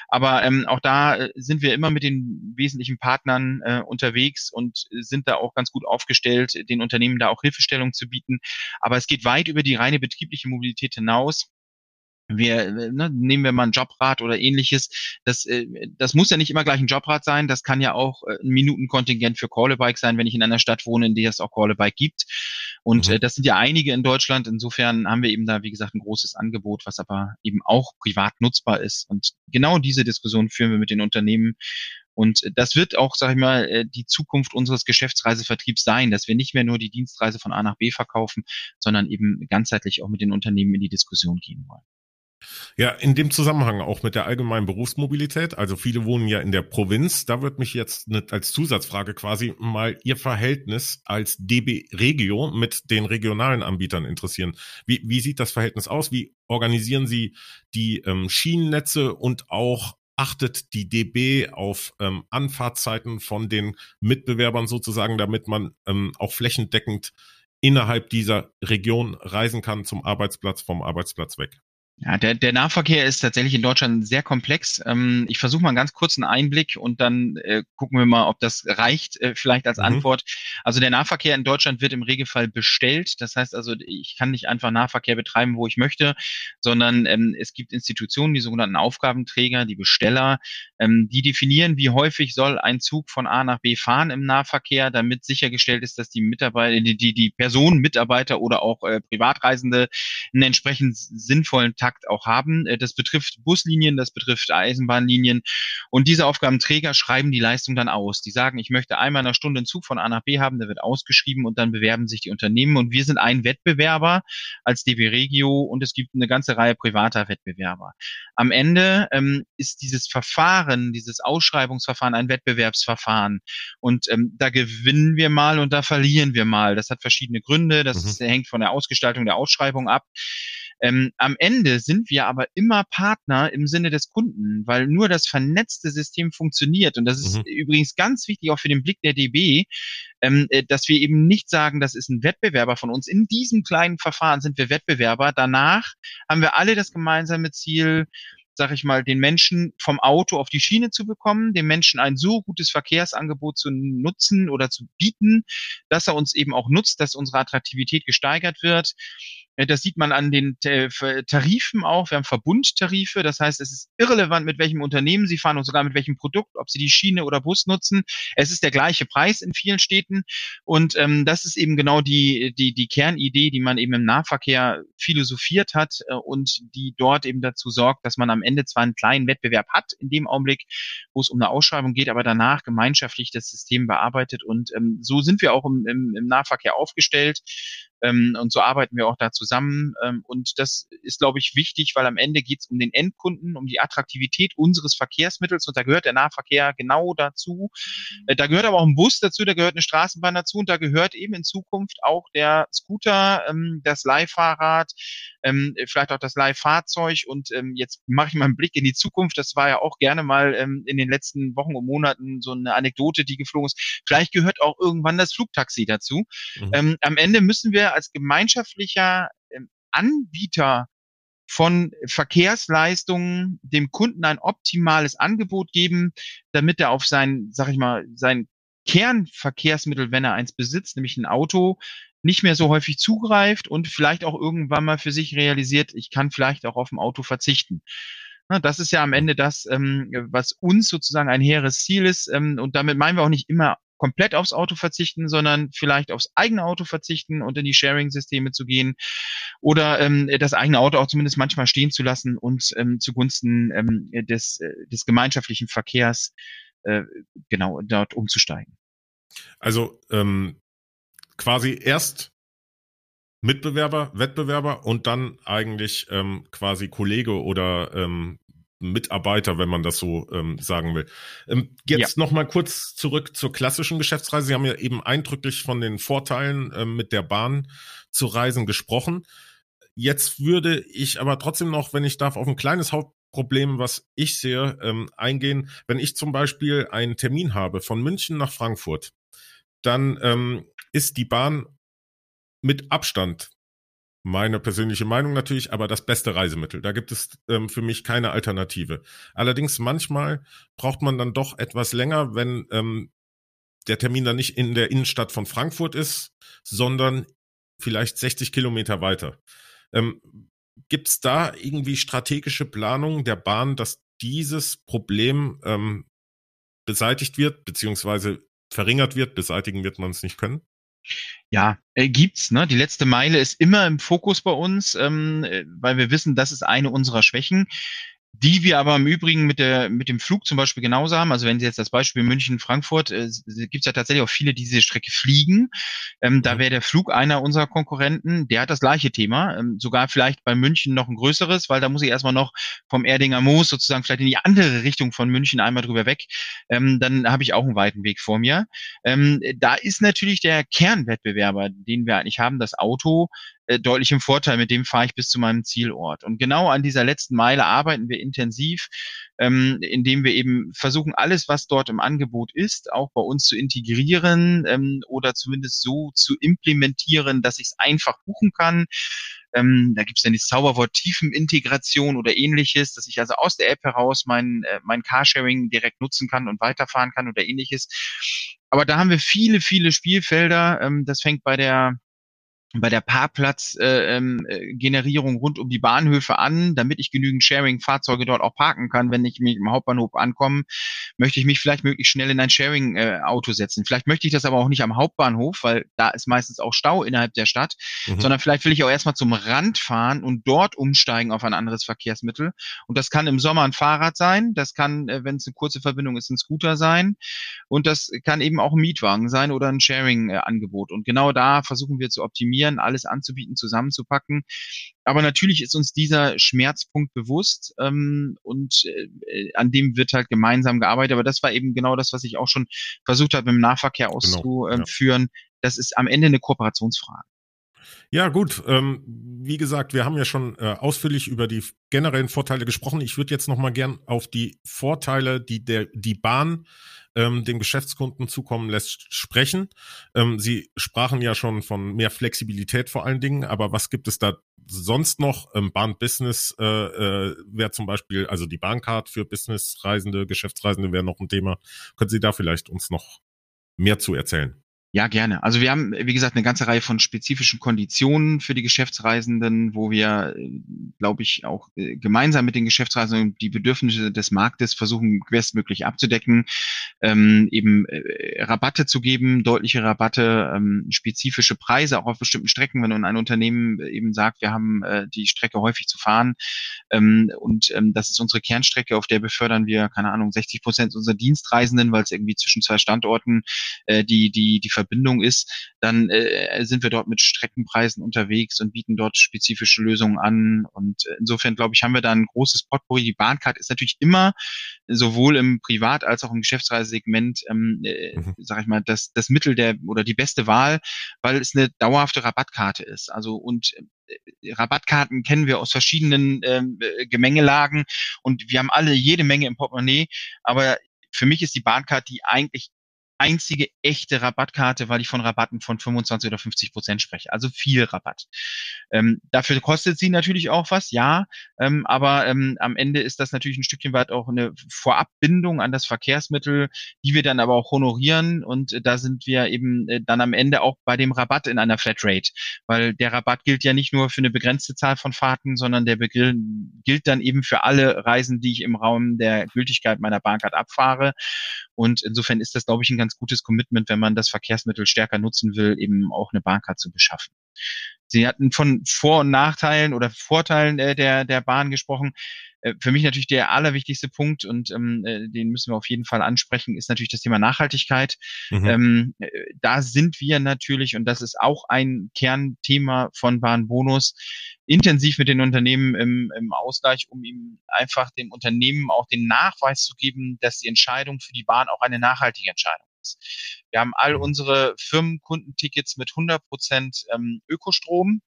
Aber ähm, auch da äh, sind wir immer mit den wesentlichen Partnern äh, unterwegs und sind da auch ganz gut aufgestellt, den Unternehmen da auch Hilfestellung zu bieten. Aber es geht weit über die reine betriebliche Mobilität hinaus. Wir ne, nehmen wir mal ein Jobrat oder ähnliches. Das, äh, das muss ja nicht immer gleich ein Jobrat sein. Das kann ja auch äh, ein Minutenkontingent für Callabike sein, wenn ich in einer Stadt wohne, in der es auch Callabike gibt. Und mhm. äh, das sind ja einige in Deutschland. Insofern haben wir eben da, wie gesagt, ein großes Angebot, was aber eben auch privat nutzbar ist. Und genau diese Diskussion führen wir mit den Unternehmen. Und das wird auch, sage ich mal, die Zukunft unseres Geschäftsreisevertriebs sein, dass wir nicht mehr nur die Dienstreise von A nach B verkaufen, sondern eben ganzheitlich auch mit den Unternehmen in die Diskussion gehen wollen. Ja, in dem Zusammenhang auch mit der allgemeinen Berufsmobilität. Also viele wohnen ja in der Provinz. Da wird mich jetzt als Zusatzfrage quasi mal Ihr Verhältnis als DB Regio mit den regionalen Anbietern interessieren. Wie, wie sieht das Verhältnis aus? Wie organisieren Sie die ähm, Schienennetze und auch achtet die DB auf ähm, Anfahrtzeiten von den Mitbewerbern sozusagen, damit man ähm, auch flächendeckend innerhalb dieser Region reisen kann zum Arbeitsplatz, vom Arbeitsplatz weg? Ja, der, der Nahverkehr ist tatsächlich in Deutschland sehr komplex. Ähm, ich versuche mal einen ganz kurzen Einblick und dann äh, gucken wir mal, ob das reicht, äh, vielleicht als mhm. Antwort. Also der Nahverkehr in Deutschland wird im Regelfall bestellt. Das heißt also, ich kann nicht einfach Nahverkehr betreiben, wo ich möchte, sondern ähm, es gibt Institutionen, die sogenannten Aufgabenträger, die Besteller, ähm, die definieren, wie häufig soll ein Zug von A nach B fahren im Nahverkehr, damit sichergestellt ist, dass die Mitarbeiter, die, die, die Personen, Mitarbeiter oder auch äh, Privatreisende einen entsprechend sinnvollen Takt auch haben. Äh, das betrifft Buslinien, das betrifft Eisenbahnlinien. Und diese Aufgabenträger schreiben die Leistung dann aus. Die sagen, ich möchte einmal in einer Stunde einen Zug von A nach B haben, der wird ausgeschrieben und dann bewerben sich die Unternehmen. Und wir sind ein Wettbewerber als DB Regio und es gibt eine ganze Reihe privater Wettbewerber. Am Ende ähm, ist dieses Verfahren, dieses Ausschreibungsverfahren ein Wettbewerbsverfahren. Und ähm, da gewinnen wir mal und da verlieren wir mal. Das hat verschiedene Gründe. Das mhm. hängt von der Ausgestaltung der Ausschreibung ab. Ähm, am Ende sind wir aber immer Partner im Sinne des Kunden, weil nur das vernetzte System funktioniert. Und das ist mhm. übrigens ganz wichtig auch für den Blick der DB, ähm, äh, dass wir eben nicht sagen, das ist ein Wettbewerber von uns. In diesem kleinen Verfahren sind wir Wettbewerber. Danach haben wir alle das gemeinsame Ziel, sag ich mal, den Menschen vom Auto auf die Schiene zu bekommen, dem Menschen ein so gutes Verkehrsangebot zu nutzen oder zu bieten, dass er uns eben auch nutzt, dass unsere Attraktivität gesteigert wird. Das sieht man an den Tarifen auch. Wir haben Verbundtarife. Das heißt, es ist irrelevant, mit welchem Unternehmen Sie fahren und sogar mit welchem Produkt, ob Sie die Schiene oder Bus nutzen. Es ist der gleiche Preis in vielen Städten. Und ähm, das ist eben genau die, die, die Kernidee, die man eben im Nahverkehr philosophiert hat äh, und die dort eben dazu sorgt, dass man am Ende zwar einen kleinen Wettbewerb hat, in dem Augenblick, wo es um eine Ausschreibung geht, aber danach gemeinschaftlich das System bearbeitet. Und ähm, so sind wir auch im, im, im Nahverkehr aufgestellt. Ähm, und so arbeiten wir auch da zusammen. Ähm, und das ist, glaube ich, wichtig, weil am Ende geht es um den Endkunden, um die Attraktivität unseres Verkehrsmittels. Und da gehört der Nahverkehr genau dazu. Äh, da gehört aber auch ein Bus dazu, da gehört eine Straßenbahn dazu und da gehört eben in Zukunft auch der Scooter, ähm, das Leihfahrrad, ähm, vielleicht auch das Leihfahrzeug. Und ähm, jetzt mache ich mal einen Blick in die Zukunft. Das war ja auch gerne mal ähm, in den letzten Wochen und Monaten so eine Anekdote, die geflogen ist. Vielleicht gehört auch irgendwann das Flugtaxi dazu. Mhm. Ähm, am Ende müssen wir als gemeinschaftlicher ähm, Anbieter von Verkehrsleistungen dem Kunden ein optimales Angebot geben, damit er auf sein, sag ich mal, sein Kernverkehrsmittel, wenn er eins besitzt, nämlich ein Auto, nicht mehr so häufig zugreift und vielleicht auch irgendwann mal für sich realisiert, ich kann vielleicht auch auf ein Auto verzichten. Das ist ja am Ende das, ähm, was uns sozusagen ein hehres Ziel ist. Ähm, und damit meinen wir auch nicht immer komplett aufs Auto verzichten, sondern vielleicht aufs eigene Auto verzichten und in die Sharing-Systeme zu gehen oder ähm, das eigene Auto auch zumindest manchmal stehen zu lassen und ähm, zugunsten ähm, des, äh, des gemeinschaftlichen Verkehrs äh, genau dort umzusteigen. Also ähm, quasi erst Mitbewerber, Wettbewerber und dann eigentlich ähm, quasi Kollege oder ähm, Mitarbeiter, wenn man das so ähm, sagen will. Ähm, jetzt ja. noch mal kurz zurück zur klassischen Geschäftsreise. Sie haben ja eben eindrücklich von den Vorteilen ähm, mit der Bahn zu reisen gesprochen. Jetzt würde ich aber trotzdem noch, wenn ich darf, auf ein kleines Hauptproblem, was ich sehe, ähm, eingehen. Wenn ich zum Beispiel einen Termin habe von München nach Frankfurt, dann ähm, ist die Bahn mit Abstand meine persönliche Meinung natürlich, aber das beste Reisemittel. Da gibt es ähm, für mich keine Alternative. Allerdings manchmal braucht man dann doch etwas länger, wenn ähm, der Termin dann nicht in der Innenstadt von Frankfurt ist, sondern vielleicht 60 Kilometer weiter. Ähm, Gibt es da irgendwie strategische Planungen der Bahn, dass dieses Problem ähm, beseitigt wird, beziehungsweise verringert wird? Beseitigen wird man es nicht können? Ja, äh, gibt's. Ne? Die letzte Meile ist immer im Fokus bei uns, ähm, äh, weil wir wissen, das ist eine unserer Schwächen die wir aber im Übrigen mit, der, mit dem Flug zum Beispiel genauso haben. Also wenn Sie jetzt das Beispiel München-Frankfurt, äh, gibt es ja tatsächlich auch viele, die diese Strecke fliegen. Ähm, da mhm. wäre der Flug einer unserer Konkurrenten, der hat das gleiche Thema. Ähm, sogar vielleicht bei München noch ein größeres, weil da muss ich erstmal noch vom Erdinger Moos sozusagen vielleicht in die andere Richtung von München einmal drüber weg. Ähm, dann habe ich auch einen weiten Weg vor mir. Ähm, da ist natürlich der Kernwettbewerber, den wir eigentlich haben, das Auto, äh, deutlich im Vorteil. Mit dem fahre ich bis zu meinem Zielort. Und genau an dieser letzten Meile arbeiten wir intensiv, ähm, indem wir eben versuchen, alles, was dort im Angebot ist, auch bei uns zu integrieren ähm, oder zumindest so zu implementieren, dass ich es einfach buchen kann. Ähm, da gibt es dann die Zauberwort Tiefenintegration oder ähnliches, dass ich also aus der App heraus mein, äh, mein Carsharing direkt nutzen kann und weiterfahren kann oder ähnliches. Aber da haben wir viele, viele Spielfelder. Ähm, das fängt bei der bei der Parkplatzgenerierung äh, ähm, rund um die Bahnhöfe an, damit ich genügend Sharing-Fahrzeuge dort auch parken kann. Wenn ich mich im Hauptbahnhof ankomme, möchte ich mich vielleicht möglichst schnell in ein Sharing-Auto äh, setzen. Vielleicht möchte ich das aber auch nicht am Hauptbahnhof, weil da ist meistens auch Stau innerhalb der Stadt, mhm. sondern vielleicht will ich auch erstmal zum Rand fahren und dort umsteigen auf ein anderes Verkehrsmittel. Und das kann im Sommer ein Fahrrad sein, das kann, äh, wenn es eine kurze Verbindung ist, ein Scooter sein und das kann eben auch ein Mietwagen sein oder ein Sharing-Angebot. Und genau da versuchen wir zu optimieren kombinieren, alles anzubieten, zusammenzupacken. Aber natürlich ist uns dieser Schmerzpunkt bewusst ähm, und äh, an dem wird halt gemeinsam gearbeitet. Aber das war eben genau das, was ich auch schon versucht habe, mit dem Nahverkehr genau, auszuführen. Genau, ja. Das ist am Ende eine Kooperationsfrage. Ja, gut. Ähm, wie gesagt, wir haben ja schon äh, ausführlich über die generellen Vorteile gesprochen. Ich würde jetzt noch mal gern auf die Vorteile, die der die Bahn ähm, den Geschäftskunden zukommen lässt, sprechen. Ähm, Sie sprachen ja schon von mehr Flexibilität vor allen Dingen, aber was gibt es da sonst noch? Ähm, Bahn Business äh, äh, wäre zum Beispiel, also die Bahncard für Businessreisende, Geschäftsreisende wäre noch ein Thema. Können Sie da vielleicht uns noch mehr zu erzählen? Ja, gerne. Also wir haben, wie gesagt, eine ganze Reihe von spezifischen Konditionen für die Geschäftsreisenden, wo wir, glaube ich, auch äh, gemeinsam mit den Geschäftsreisenden die Bedürfnisse des Marktes versuchen, bestmöglich abzudecken, ähm, eben äh, Rabatte zu geben, deutliche Rabatte, ähm, spezifische Preise auch auf bestimmten Strecken, wenn ein Unternehmen eben sagt, wir haben äh, die Strecke häufig zu fahren ähm, und ähm, das ist unsere Kernstrecke, auf der befördern wir, keine Ahnung, 60 Prozent unserer Dienstreisenden, weil es irgendwie zwischen zwei Standorten äh, die, die, die Verbindung ist, dann äh, sind wir dort mit Streckenpreisen unterwegs und bieten dort spezifische Lösungen an. Und äh, insofern, glaube ich, haben wir da ein großes Potpourri. Die Bahncard ist natürlich immer sowohl im Privat- als auch im Geschäftsreisesegment, ähm, äh, mhm. sage ich mal, das, das Mittel der oder die beste Wahl, weil es eine dauerhafte Rabattkarte ist. Also und äh, Rabattkarten kennen wir aus verschiedenen ähm, äh, Gemengelagen und wir haben alle jede Menge im Portemonnaie, aber für mich ist die Bahncard die eigentlich einzige echte Rabattkarte, weil ich von Rabatten von 25 oder 50 Prozent spreche. Also viel Rabatt. Ähm, dafür kostet sie natürlich auch was, ja, ähm, aber ähm, am Ende ist das natürlich ein Stückchen weit auch eine Vorabbindung an das Verkehrsmittel, die wir dann aber auch honorieren und äh, da sind wir eben äh, dann am Ende auch bei dem Rabatt in einer Flatrate, weil der Rabatt gilt ja nicht nur für eine begrenzte Zahl von Fahrten, sondern der Begriff gilt dann eben für alle Reisen, die ich im Raum der Gültigkeit meiner Bahncard abfahre und insofern ist das, glaube ich, ein ganz gutes Commitment, wenn man das Verkehrsmittel stärker nutzen will, eben auch eine Bahncard zu beschaffen. Sie hatten von Vor- und Nachteilen oder Vorteilen äh, der, der Bahn gesprochen. Äh, für mich natürlich der allerwichtigste Punkt und ähm, äh, den müssen wir auf jeden Fall ansprechen, ist natürlich das Thema Nachhaltigkeit. Mhm. Ähm, äh, da sind wir natürlich, und das ist auch ein Kernthema von Bahnbonus, intensiv mit den Unternehmen im, im Ausgleich, um ihm einfach dem Unternehmen auch den Nachweis zu geben, dass die Entscheidung für die Bahn auch eine nachhaltige Entscheidung ist. Wir haben all mhm. unsere Firmenkundentickets mit 100 Prozent ähm, Ökostrom.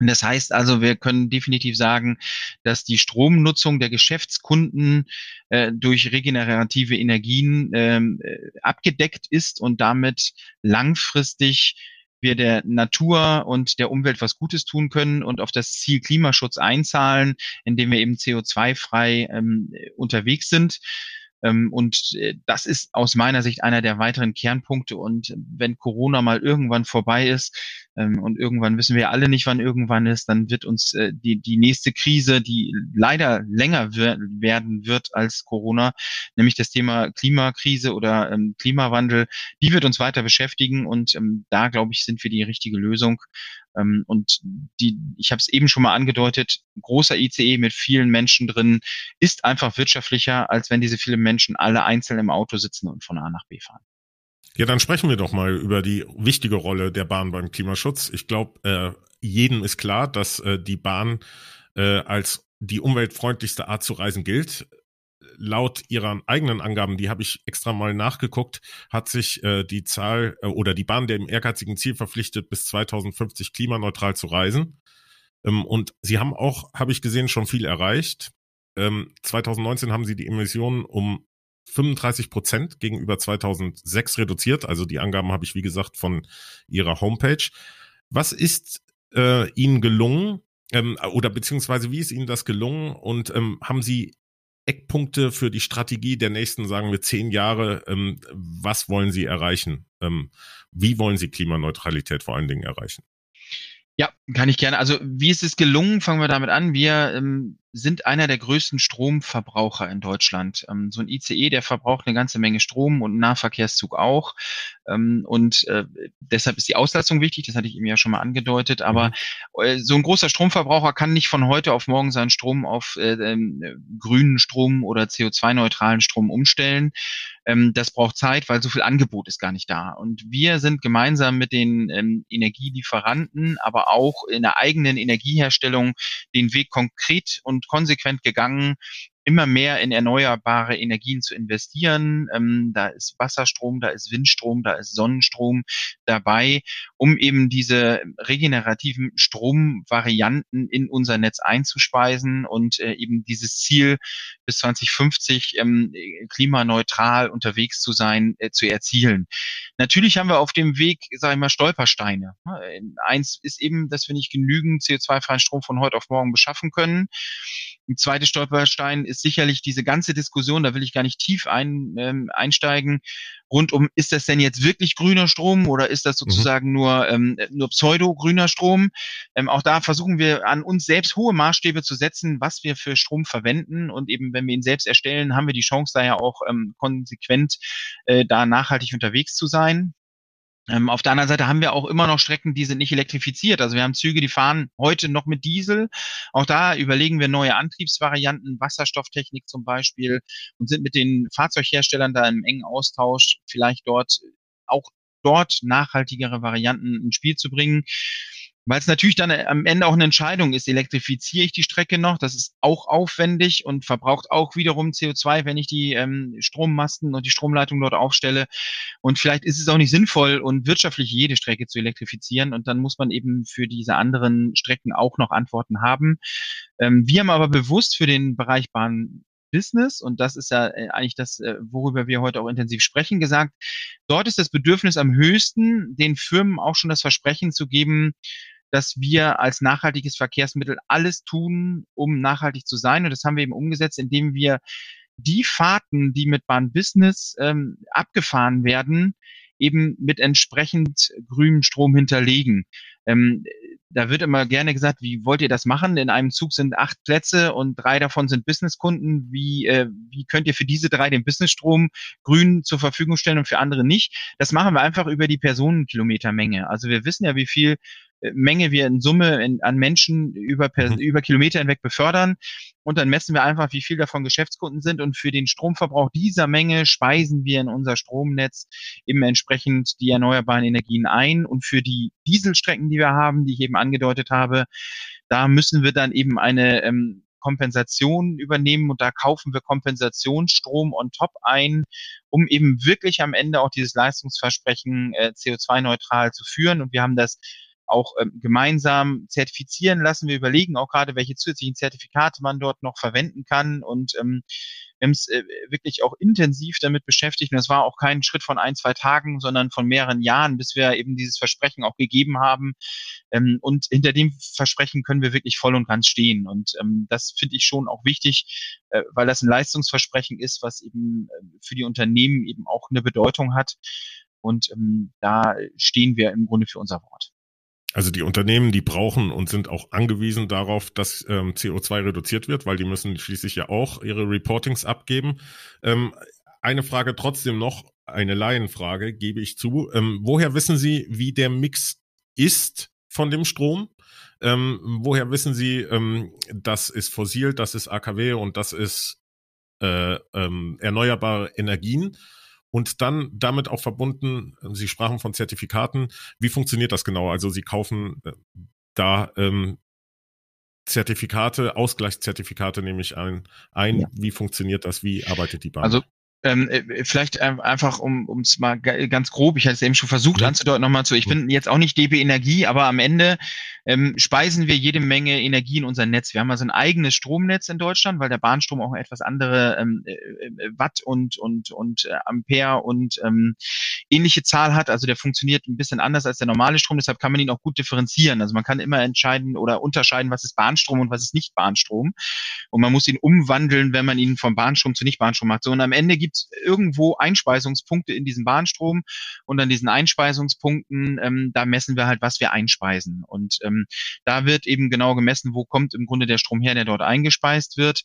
Das heißt also, wir können definitiv sagen, dass die Stromnutzung der Geschäftskunden äh, durch regenerative Energien ähm, äh, abgedeckt ist und damit langfristig wir der Natur und der Umwelt was Gutes tun können und auf das Ziel Klimaschutz einzahlen, indem wir eben CO2-frei ähm, unterwegs sind. Ähm, und äh, das ist aus meiner Sicht einer der weiteren Kernpunkte. Und wenn Corona mal irgendwann vorbei ist, und irgendwann wissen wir alle nicht, wann irgendwann ist. Dann wird uns äh, die, die nächste Krise, die leider länger wir werden wird als Corona, nämlich das Thema Klimakrise oder ähm, Klimawandel, die wird uns weiter beschäftigen. Und ähm, da, glaube ich, sind wir die richtige Lösung. Ähm, und die, ich habe es eben schon mal angedeutet, großer ICE mit vielen Menschen drin ist einfach wirtschaftlicher, als wenn diese vielen Menschen alle einzeln im Auto sitzen und von A nach B fahren. Ja, dann sprechen wir doch mal über die wichtige Rolle der Bahn beim Klimaschutz. Ich glaube, äh, jedem ist klar, dass äh, die Bahn äh, als die umweltfreundlichste Art zu reisen gilt laut ihren eigenen Angaben, die habe ich extra mal nachgeguckt, hat sich äh, die Zahl äh, oder die Bahn dem ehrgeizigen Ziel verpflichtet, bis 2050 klimaneutral zu reisen. Ähm, und sie haben auch, habe ich gesehen, schon viel erreicht. Ähm, 2019 haben sie die Emissionen um 35 Prozent gegenüber 2006 reduziert. Also die Angaben habe ich, wie gesagt, von ihrer Homepage. Was ist äh, Ihnen gelungen? Ähm, oder beziehungsweise wie ist Ihnen das gelungen und ähm, haben Sie Eckpunkte für die Strategie der nächsten, sagen wir, zehn Jahre. Ähm, was wollen Sie erreichen? Ähm, wie wollen Sie Klimaneutralität vor allen Dingen erreichen? Ja, kann ich gerne. Also wie ist es gelungen? Fangen wir damit an. Wir ähm, sind einer der größten Stromverbraucher in Deutschland. Ähm, so ein ICE, der verbraucht eine ganze Menge Strom und ein Nahverkehrszug auch. Ähm, und äh, deshalb ist die Auslastung wichtig, das hatte ich eben ja schon mal angedeutet. Aber mhm. äh, so ein großer Stromverbraucher kann nicht von heute auf morgen seinen Strom auf äh, ähm, grünen Strom oder CO2-neutralen Strom umstellen. Ähm, das braucht Zeit, weil so viel Angebot ist gar nicht da. Und wir sind gemeinsam mit den ähm, Energielieferanten, aber auch in der eigenen Energieherstellung den Weg konkret und konsequent gegangen, immer mehr in erneuerbare Energien zu investieren. Ähm, da ist Wasserstrom, da ist Windstrom, da ist Sonnenstrom dabei, um eben diese regenerativen Stromvarianten in unser Netz einzuspeisen und äh, eben dieses Ziel bis 2050 ähm, klimaneutral unterwegs zu sein, äh, zu erzielen. Natürlich haben wir auf dem Weg, sage ich mal, Stolpersteine. Eins ist eben, dass wir nicht genügend CO2-freien Strom von heute auf morgen beschaffen können. Ein zweites Stolperstein ist sicherlich diese ganze Diskussion, da will ich gar nicht tief ein, ähm, einsteigen, rund um, ist das denn jetzt wirklich grüner Strom oder ist das mhm. sozusagen mhm. nur, ähm, nur pseudo-grüner Strom? Ähm, auch da versuchen wir an uns selbst hohe Maßstäbe zu setzen, was wir für Strom verwenden und eben, wenn wir ihn selbst erstellen, haben wir die Chance, da ja auch ähm, konsequent äh, da nachhaltig unterwegs zu sein. Ähm, auf der anderen Seite haben wir auch immer noch Strecken, die sind nicht elektrifiziert. Also wir haben Züge, die fahren heute noch mit Diesel. Auch da überlegen wir neue Antriebsvarianten, Wasserstofftechnik zum Beispiel und sind mit den Fahrzeugherstellern da im engen Austausch, vielleicht dort auch dort nachhaltigere Varianten ins Spiel zu bringen. Weil es natürlich dann äh, am Ende auch eine Entscheidung ist, elektrifiziere ich die Strecke noch, das ist auch aufwendig und verbraucht auch wiederum CO2, wenn ich die ähm, Strommasten und die Stromleitung dort aufstelle. Und vielleicht ist es auch nicht sinnvoll und wirtschaftlich jede Strecke zu elektrifizieren und dann muss man eben für diese anderen Strecken auch noch Antworten haben. Ähm, wir haben aber bewusst für den Bereich Bahn Business, und das ist ja äh, eigentlich das, äh, worüber wir heute auch intensiv sprechen, gesagt, dort ist das Bedürfnis am höchsten, den Firmen auch schon das Versprechen zu geben, dass wir als nachhaltiges Verkehrsmittel alles tun, um nachhaltig zu sein. Und das haben wir eben umgesetzt, indem wir die Fahrten, die mit Bahn Business ähm, abgefahren werden, eben mit entsprechend grünem Strom hinterlegen. Ähm, da wird immer gerne gesagt, wie wollt ihr das machen? In einem Zug sind acht Plätze und drei davon sind Businesskunden. Wie, äh, wie könnt ihr für diese drei den Businessstrom grün zur Verfügung stellen und für andere nicht? Das machen wir einfach über die Personenkilometermenge. Also wir wissen ja, wie viel Menge wir in Summe in, an Menschen über, per, mhm. über Kilometer hinweg befördern. Und dann messen wir einfach, wie viel davon Geschäftskunden sind. Und für den Stromverbrauch dieser Menge speisen wir in unser Stromnetz eben entsprechend die erneuerbaren Energien ein. Und für die Dieselstrecken, die wir haben, die ich eben angedeutet habe, da müssen wir dann eben eine ähm, Kompensation übernehmen und da kaufen wir Kompensationsstrom on top ein, um eben wirklich am Ende auch dieses Leistungsversprechen äh, CO2-neutral zu führen. Und wir haben das auch ähm, gemeinsam zertifizieren lassen. Wir überlegen auch gerade, welche zusätzlichen Zertifikate man dort noch verwenden kann und ähm, wir haben es äh, wirklich auch intensiv damit beschäftigt. Und das war auch kein Schritt von ein, zwei Tagen, sondern von mehreren Jahren, bis wir eben dieses Versprechen auch gegeben haben. Ähm, und hinter dem Versprechen können wir wirklich voll und ganz stehen. Und ähm, das finde ich schon auch wichtig, äh, weil das ein Leistungsversprechen ist, was eben äh, für die Unternehmen eben auch eine Bedeutung hat. Und ähm, da stehen wir im Grunde für unser Wort. Also die Unternehmen, die brauchen und sind auch angewiesen darauf, dass ähm, CO2 reduziert wird, weil die müssen schließlich ja auch ihre Reportings abgeben. Ähm, eine Frage trotzdem noch, eine Laienfrage, gebe ich zu. Ähm, woher wissen Sie, wie der Mix ist von dem Strom? Ähm, woher wissen Sie, ähm, das ist fossil, das ist AKW und das ist äh, ähm, erneuerbare Energien? Und dann damit auch verbunden, Sie sprachen von Zertifikaten. Wie funktioniert das genau? Also Sie kaufen äh, da ähm, Zertifikate, Ausgleichszertifikate nehme ich ein. ein. Ja. Wie funktioniert das? Wie arbeitet die Bank? Also ähm, äh, vielleicht einfach, um es mal ganz grob, ich hatte es eben schon versucht ja. anzudeuten, nochmal zu, ich bin jetzt auch nicht DB Energie, aber am Ende ähm, speisen wir jede Menge Energie in unser Netz. Wir haben also ein eigenes Stromnetz in Deutschland, weil der Bahnstrom auch etwas andere ähm, äh, äh, Watt und, und, und äh, Ampere und ähm, ähnliche Zahl hat. Also der funktioniert ein bisschen anders als der normale Strom, deshalb kann man ihn auch gut differenzieren. Also man kann immer entscheiden oder unterscheiden, was ist Bahnstrom und was ist nicht Bahnstrom. Und man muss ihn umwandeln, wenn man ihn vom Bahnstrom zu Nicht-Bahnstrom macht. So, und am Ende gibt es irgendwo Einspeisungspunkte in diesem Bahnstrom und an diesen Einspeisungspunkten, ähm, da messen wir halt, was wir einspeisen. Und ähm, da wird eben genau gemessen, wo kommt im Grunde der Strom her, der dort eingespeist wird.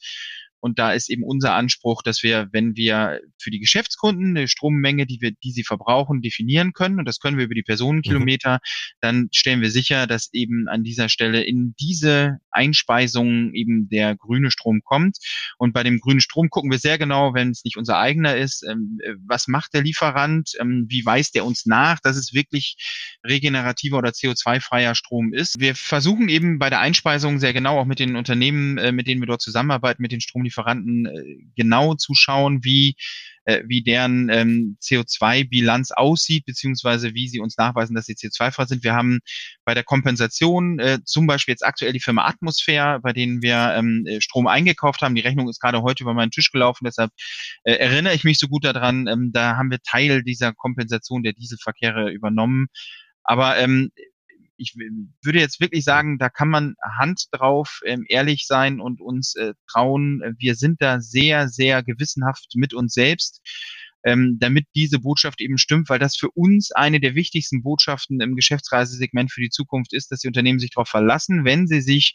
Und da ist eben unser Anspruch, dass wir, wenn wir für die Geschäftskunden eine Strommenge, die wir, die sie verbrauchen, definieren können, und das können wir über die Personenkilometer, mhm. dann stellen wir sicher, dass eben an dieser Stelle in diese Einspeisung eben der grüne Strom kommt. Und bei dem grünen Strom gucken wir sehr genau, wenn es nicht unser eigener ist, ähm, was macht der Lieferant, ähm, wie weist er uns nach, dass es wirklich regenerativer oder CO2-freier Strom ist. Wir versuchen eben bei der Einspeisung sehr genau auch mit den Unternehmen, äh, mit denen wir dort zusammenarbeiten, mit den Stromlieferanten, Lieferanten äh, genau zuschauen, wie äh, wie deren ähm, CO2-Bilanz aussieht, beziehungsweise wie sie uns nachweisen, dass sie CO2-frei sind. Wir haben bei der Kompensation äh, zum Beispiel jetzt aktuell die Firma Atmosphäre, bei denen wir ähm, äh, Strom eingekauft haben. Die Rechnung ist gerade heute über meinen Tisch gelaufen, deshalb erinnere ich mich so gut daran. Ähm, da haben wir Teil dieser Kompensation der Dieselverkehre übernommen. Aber ähm, ich würde jetzt wirklich sagen, da kann man Hand drauf ähm, ehrlich sein und uns äh, trauen. Wir sind da sehr, sehr gewissenhaft mit uns selbst, ähm, damit diese Botschaft eben stimmt, weil das für uns eine der wichtigsten Botschaften im Geschäftsreisesegment für die Zukunft ist, dass die Unternehmen sich darauf verlassen, wenn sie sich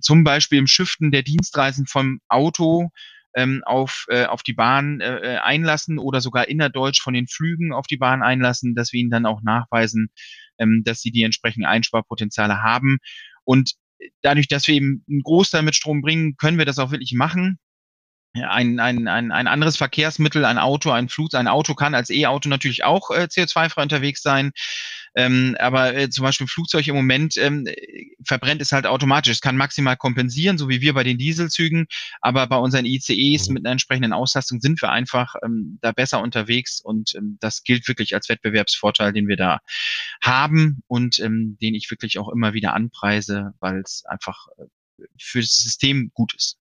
zum Beispiel im Shiften der Dienstreisen vom Auto ähm, auf, äh, auf die Bahn äh, äh, einlassen oder sogar innerdeutsch von den Flügen auf die Bahn einlassen, dass wir ihnen dann auch nachweisen, ähm, dass sie die entsprechenden Einsparpotenziale haben. Und dadurch, dass wir eben einen Großteil mit Strom bringen, können wir das auch wirklich machen ein, ein, ein, ein anderes Verkehrsmittel, ein Auto, ein Flug, ein Auto kann als E-Auto natürlich auch äh, CO2-frei unterwegs sein. Ähm, aber äh, zum Beispiel Flugzeug im Moment ähm, verbrennt es halt automatisch. Es kann maximal kompensieren, so wie wir bei den Dieselzügen. Aber bei unseren ICEs mhm. mit einer entsprechenden Auslastung sind wir einfach ähm, da besser unterwegs. Und ähm, das gilt wirklich als Wettbewerbsvorteil, den wir da haben und ähm, den ich wirklich auch immer wieder anpreise, weil es einfach äh, für das System gut ist.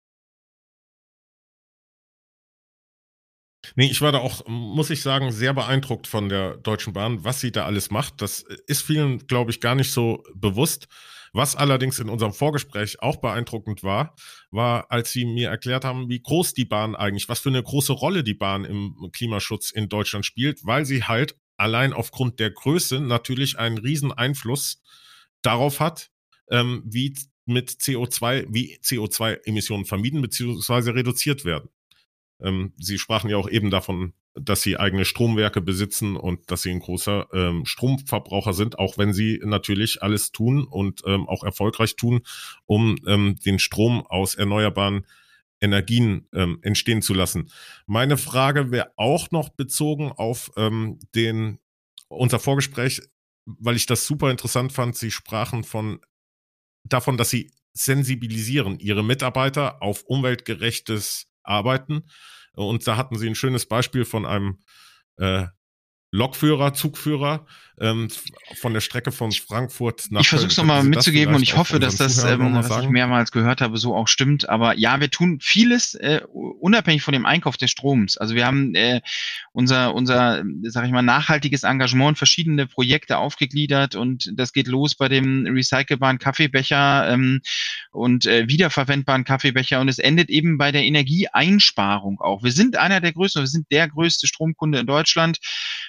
Nee, ich war da auch, muss ich sagen, sehr beeindruckt von der Deutschen Bahn, was sie da alles macht. Das ist vielen, glaube ich, gar nicht so bewusst. Was allerdings in unserem Vorgespräch auch beeindruckend war, war, als sie mir erklärt haben, wie groß die Bahn eigentlich, was für eine große Rolle die Bahn im Klimaschutz in Deutschland spielt, weil sie halt allein aufgrund der Größe natürlich einen riesen Einfluss darauf hat, ähm, wie mit CO2, wie CO2-Emissionen vermieden bzw. reduziert werden. Ähm, Sie sprachen ja auch eben davon, dass Sie eigene Stromwerke besitzen und dass Sie ein großer ähm, Stromverbraucher sind, auch wenn Sie natürlich alles tun und ähm, auch erfolgreich tun, um ähm, den Strom aus erneuerbaren Energien ähm, entstehen zu lassen. Meine Frage wäre auch noch bezogen auf ähm, den unser Vorgespräch, weil ich das super interessant fand. Sie sprachen von davon, dass Sie sensibilisieren Ihre Mitarbeiter auf umweltgerechtes arbeiten. Und da hatten sie ein schönes Beispiel von einem äh, Lokführer, Zugführer ähm, von der Strecke von Frankfurt nach Ich versuche es nochmal mitzugeben und ich hoffe, dass das, ähm, was sagen? ich mehrmals gehört habe, so auch stimmt. Aber ja, wir tun vieles äh, unabhängig von dem Einkauf des Stroms. Also wir haben äh, unser, unser, sag ich mal, nachhaltiges Engagement in verschiedene Projekte aufgegliedert und das geht los bei dem recycelbaren Kaffeebecher ähm, und äh, wiederverwendbaren Kaffeebecher und es endet eben bei der Energieeinsparung auch. Wir sind einer der größten, wir sind der größte Stromkunde in Deutschland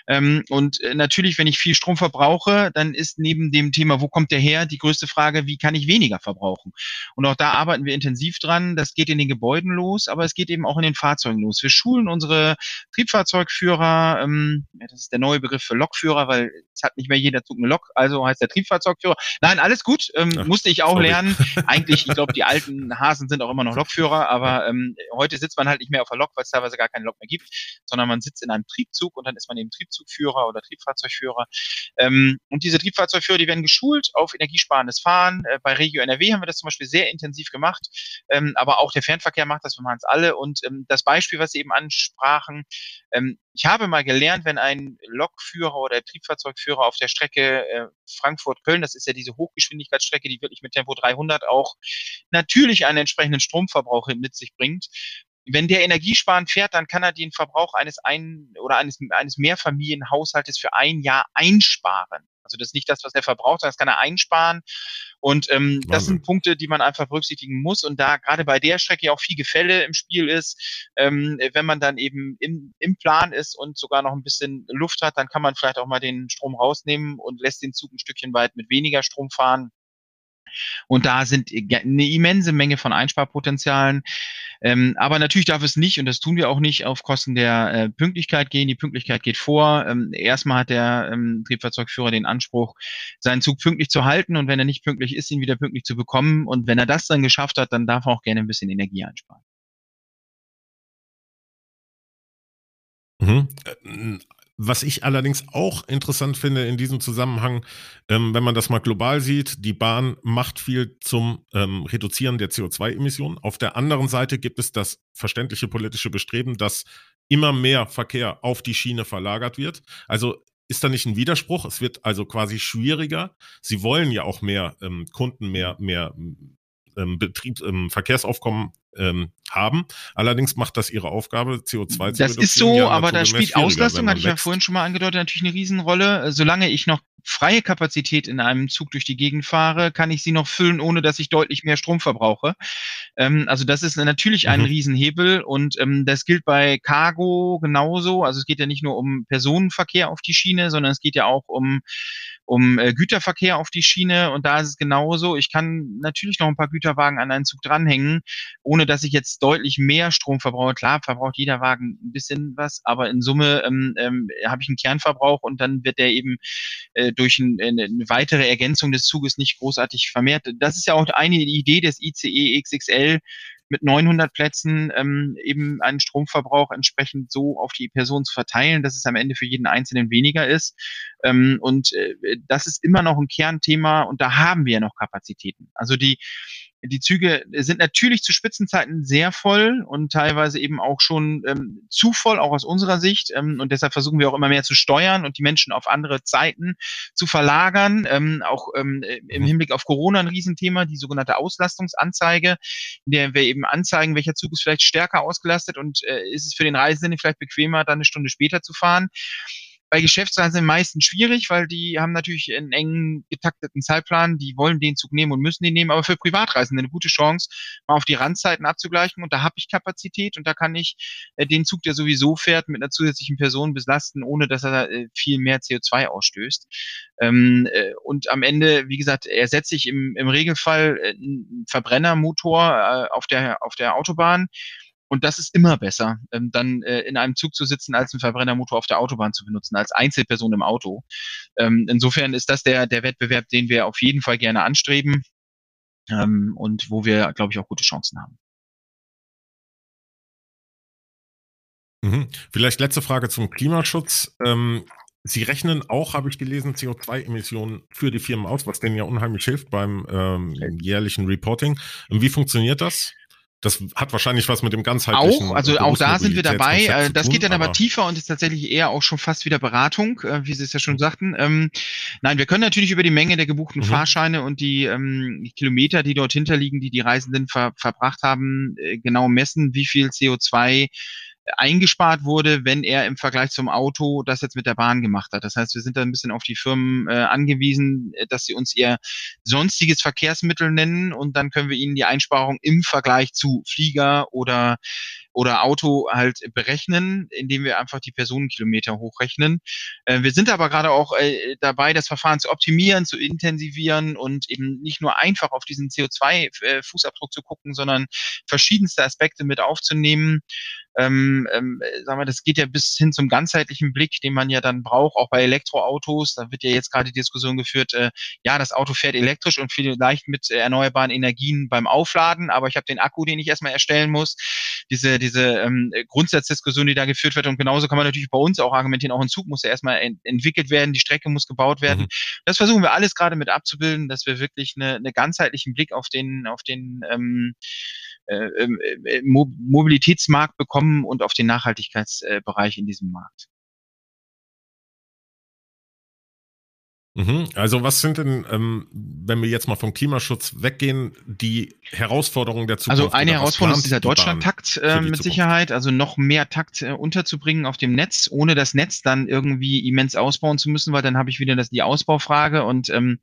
Ähm, und äh, natürlich, wenn ich viel Strom verbrauche, dann ist neben dem Thema, wo kommt der her, die größte Frage, wie kann ich weniger verbrauchen? Und auch da arbeiten wir intensiv dran. Das geht in den Gebäuden los, aber es geht eben auch in den Fahrzeugen los. Wir schulen unsere Triebfahrzeugführer, ähm, das ist der neue Begriff für Lokführer, weil es hat nicht mehr jeder Zug eine Lok, also heißt der Triebfahrzeugführer. Nein, alles gut, ähm, Ach, musste ich auch sorry. lernen. Eigentlich, ich glaube, die alten Hasen sind auch immer noch Lokführer, aber ähm, heute sitzt man halt nicht mehr auf der Lok, weil es teilweise gar keine Lok mehr gibt, sondern man sitzt in einem Triebzug und dann ist man eben Triebzugführer oder Triebfahrzeugführer. Ähm, und diese Triebfahrzeugführer, die werden geschult auf energiesparendes Fahren. Äh, bei Regio NRW haben wir das zum Beispiel sehr intensiv gemacht, ähm, aber auch der Fernverkehr macht das, wir machen es alle. Und ähm, das Beispiel, was Sie eben ansprachen, ähm, ich habe mal gelernt, wenn ein Lokführer oder Triebfahrzeugführer auf der Strecke äh, Frankfurt-Köln, das ist ja diese Hochgeschwindigkeitsstrecke, die wirklich mit Tempo 300 auch natürlich einen entsprechenden Stromverbrauch mit sich bringt. Wenn der energiesparend fährt, dann kann er den Verbrauch eines ein oder eines, eines Mehrfamilienhaushaltes für ein Jahr einsparen. Also das ist nicht das, was er verbraucht, sondern das kann er einsparen. Und ähm, das sind Punkte, die man einfach berücksichtigen muss. Und da gerade bei der Strecke auch viel Gefälle im Spiel ist, ähm, wenn man dann eben im, im Plan ist und sogar noch ein bisschen Luft hat, dann kann man vielleicht auch mal den Strom rausnehmen und lässt den Zug ein Stückchen weit mit weniger Strom fahren. Und da sind eine immense Menge von Einsparpotenzialen. Ähm, aber natürlich darf es nicht, und das tun wir auch nicht, auf Kosten der äh, Pünktlichkeit gehen. Die Pünktlichkeit geht vor. Ähm, erstmal hat der ähm, Triebfahrzeugführer den Anspruch, seinen Zug pünktlich zu halten und wenn er nicht pünktlich ist, ihn wieder pünktlich zu bekommen. Und wenn er das dann geschafft hat, dann darf er auch gerne ein bisschen Energie einsparen. Mhm. Was ich allerdings auch interessant finde in diesem Zusammenhang, ähm, wenn man das mal global sieht, die Bahn macht viel zum ähm, Reduzieren der CO2-Emissionen. Auf der anderen Seite gibt es das verständliche politische Bestreben, dass immer mehr Verkehr auf die Schiene verlagert wird. Also ist da nicht ein Widerspruch? Es wird also quasi schwieriger. Sie wollen ja auch mehr ähm, Kunden, mehr, mehr ähm, Betriebs-, ähm, Verkehrsaufkommen ähm, haben. Allerdings macht das ihre Aufgabe, CO2 zu Das ist so, ja aber da spielt Auslastung, hatte ich ja vorhin schon mal angedeutet, natürlich eine Riesenrolle. Solange ich noch freie Kapazität in einem Zug durch die Gegend fahre, kann ich sie noch füllen, ohne dass ich deutlich mehr Strom verbrauche. Ähm, also das ist natürlich ein mhm. Riesenhebel und ähm, das gilt bei Cargo genauso. Also es geht ja nicht nur um Personenverkehr auf die Schiene, sondern es geht ja auch um um äh, Güterverkehr auf die Schiene und da ist es genauso. Ich kann natürlich noch ein paar Güterwagen an einen Zug dranhängen, ohne dass ich jetzt deutlich mehr Strom verbrauche. Klar, verbraucht jeder Wagen ein bisschen was, aber in Summe ähm, ähm, habe ich einen Kernverbrauch und dann wird der eben äh, durch ein, eine weitere Ergänzung des Zuges nicht großartig vermehrt. Das ist ja auch eine Idee des ICE XXL, mit 900 Plätzen ähm, eben einen Stromverbrauch entsprechend so auf die Person zu verteilen, dass es am Ende für jeden Einzelnen weniger ist. Ähm, und äh, das ist immer noch ein Kernthema und da haben wir ja noch Kapazitäten. Also die die Züge sind natürlich zu Spitzenzeiten sehr voll und teilweise eben auch schon ähm, zu voll, auch aus unserer Sicht. Ähm, und deshalb versuchen wir auch immer mehr zu steuern und die Menschen auf andere Zeiten zu verlagern. Ähm, auch ähm, im mhm. Hinblick auf Corona ein Riesenthema, die sogenannte Auslastungsanzeige, in der wir eben anzeigen, welcher Zug ist vielleicht stärker ausgelastet und äh, ist es für den Reisenden vielleicht bequemer, dann eine Stunde später zu fahren. Bei Geschäftsreisen meistens schwierig, weil die haben natürlich einen engen getakteten Zeitplan, die wollen den Zug nehmen und müssen den nehmen, aber für Privatreisende eine gute Chance, mal auf die Randzeiten abzugleichen. Und da habe ich Kapazität und da kann ich äh, den Zug, der sowieso fährt, mit einer zusätzlichen Person beslasten, ohne dass er äh, viel mehr CO2 ausstößt. Ähm, äh, und am Ende, wie gesagt, ersetze ich im, im Regelfall einen Verbrennermotor auf der auf der Autobahn und das ist immer besser, ähm, dann äh, in einem Zug zu sitzen, als einen Verbrennermotor auf der Autobahn zu benutzen, als Einzelperson im Auto. Ähm, insofern ist das der, der Wettbewerb, den wir auf jeden Fall gerne anstreben ähm, und wo wir, glaube ich, auch gute Chancen haben. Mhm. Vielleicht letzte Frage zum Klimaschutz. Ähm, Sie rechnen auch, habe ich gelesen, CO2-Emissionen für die Firmen aus, was denen ja unheimlich hilft beim ähm, jährlichen Reporting. Wie funktioniert das? Das hat wahrscheinlich was mit dem ganzheitlichen. Auch, also auch da sind wir dabei. Äh, das tun, geht dann aber, aber, tiefer und ist tatsächlich eher auch schon fast wieder Beratung, äh, wie Sie es ja schon sagten. Ähm, nein, wir können natürlich über die Menge der gebuchten mhm. Fahrscheine und die, ähm, die, Kilometer, die dort hinterliegen, die die Reisenden ver verbracht haben, äh, genau messen, wie viel CO2 eingespart wurde, wenn er im Vergleich zum Auto das jetzt mit der Bahn gemacht hat. Das heißt, wir sind da ein bisschen auf die Firmen äh, angewiesen, äh, dass sie uns ihr sonstiges Verkehrsmittel nennen und dann können wir ihnen die Einsparung im Vergleich zu Flieger oder oder Auto halt berechnen, indem wir einfach die Personenkilometer hochrechnen. Äh, wir sind aber gerade auch äh, dabei, das Verfahren zu optimieren, zu intensivieren und eben nicht nur einfach auf diesen CO2-Fußabdruck zu gucken, sondern verschiedenste Aspekte mit aufzunehmen ähm, ähm, sagen wir, das geht ja bis hin zum ganzheitlichen Blick, den man ja dann braucht, auch bei Elektroautos. Da wird ja jetzt gerade die Diskussion geführt, äh, ja, das Auto fährt elektrisch und vielleicht mit erneuerbaren Energien beim Aufladen, aber ich habe den Akku, den ich erstmal erstellen muss. Diese, diese ähm, Grundsatzdiskussion, die da geführt wird. Und genauso kann man natürlich bei uns auch argumentieren, auch ein Zug muss ja erstmal ent entwickelt werden, die Strecke muss gebaut werden. Mhm. Das versuchen wir alles gerade mit abzubilden, dass wir wirklich eine, eine ganzheitlichen Blick auf den, auf den ähm, äh, ähm, äh, Mobilitätsmarkt bekommen und auf den Nachhaltigkeitsbereich in diesem Markt. Also was sind denn, ähm, wenn wir jetzt mal vom Klimaschutz weggehen, die Herausforderungen der Zukunft? Also eine Herausforderung ist dieser Deutschlandtakt äh, mit Zukunft? Sicherheit, also noch mehr Takt äh, unterzubringen auf dem Netz, ohne das Netz dann irgendwie immens ausbauen zu müssen, weil dann habe ich wieder das, die Ausbaufrage und ähm,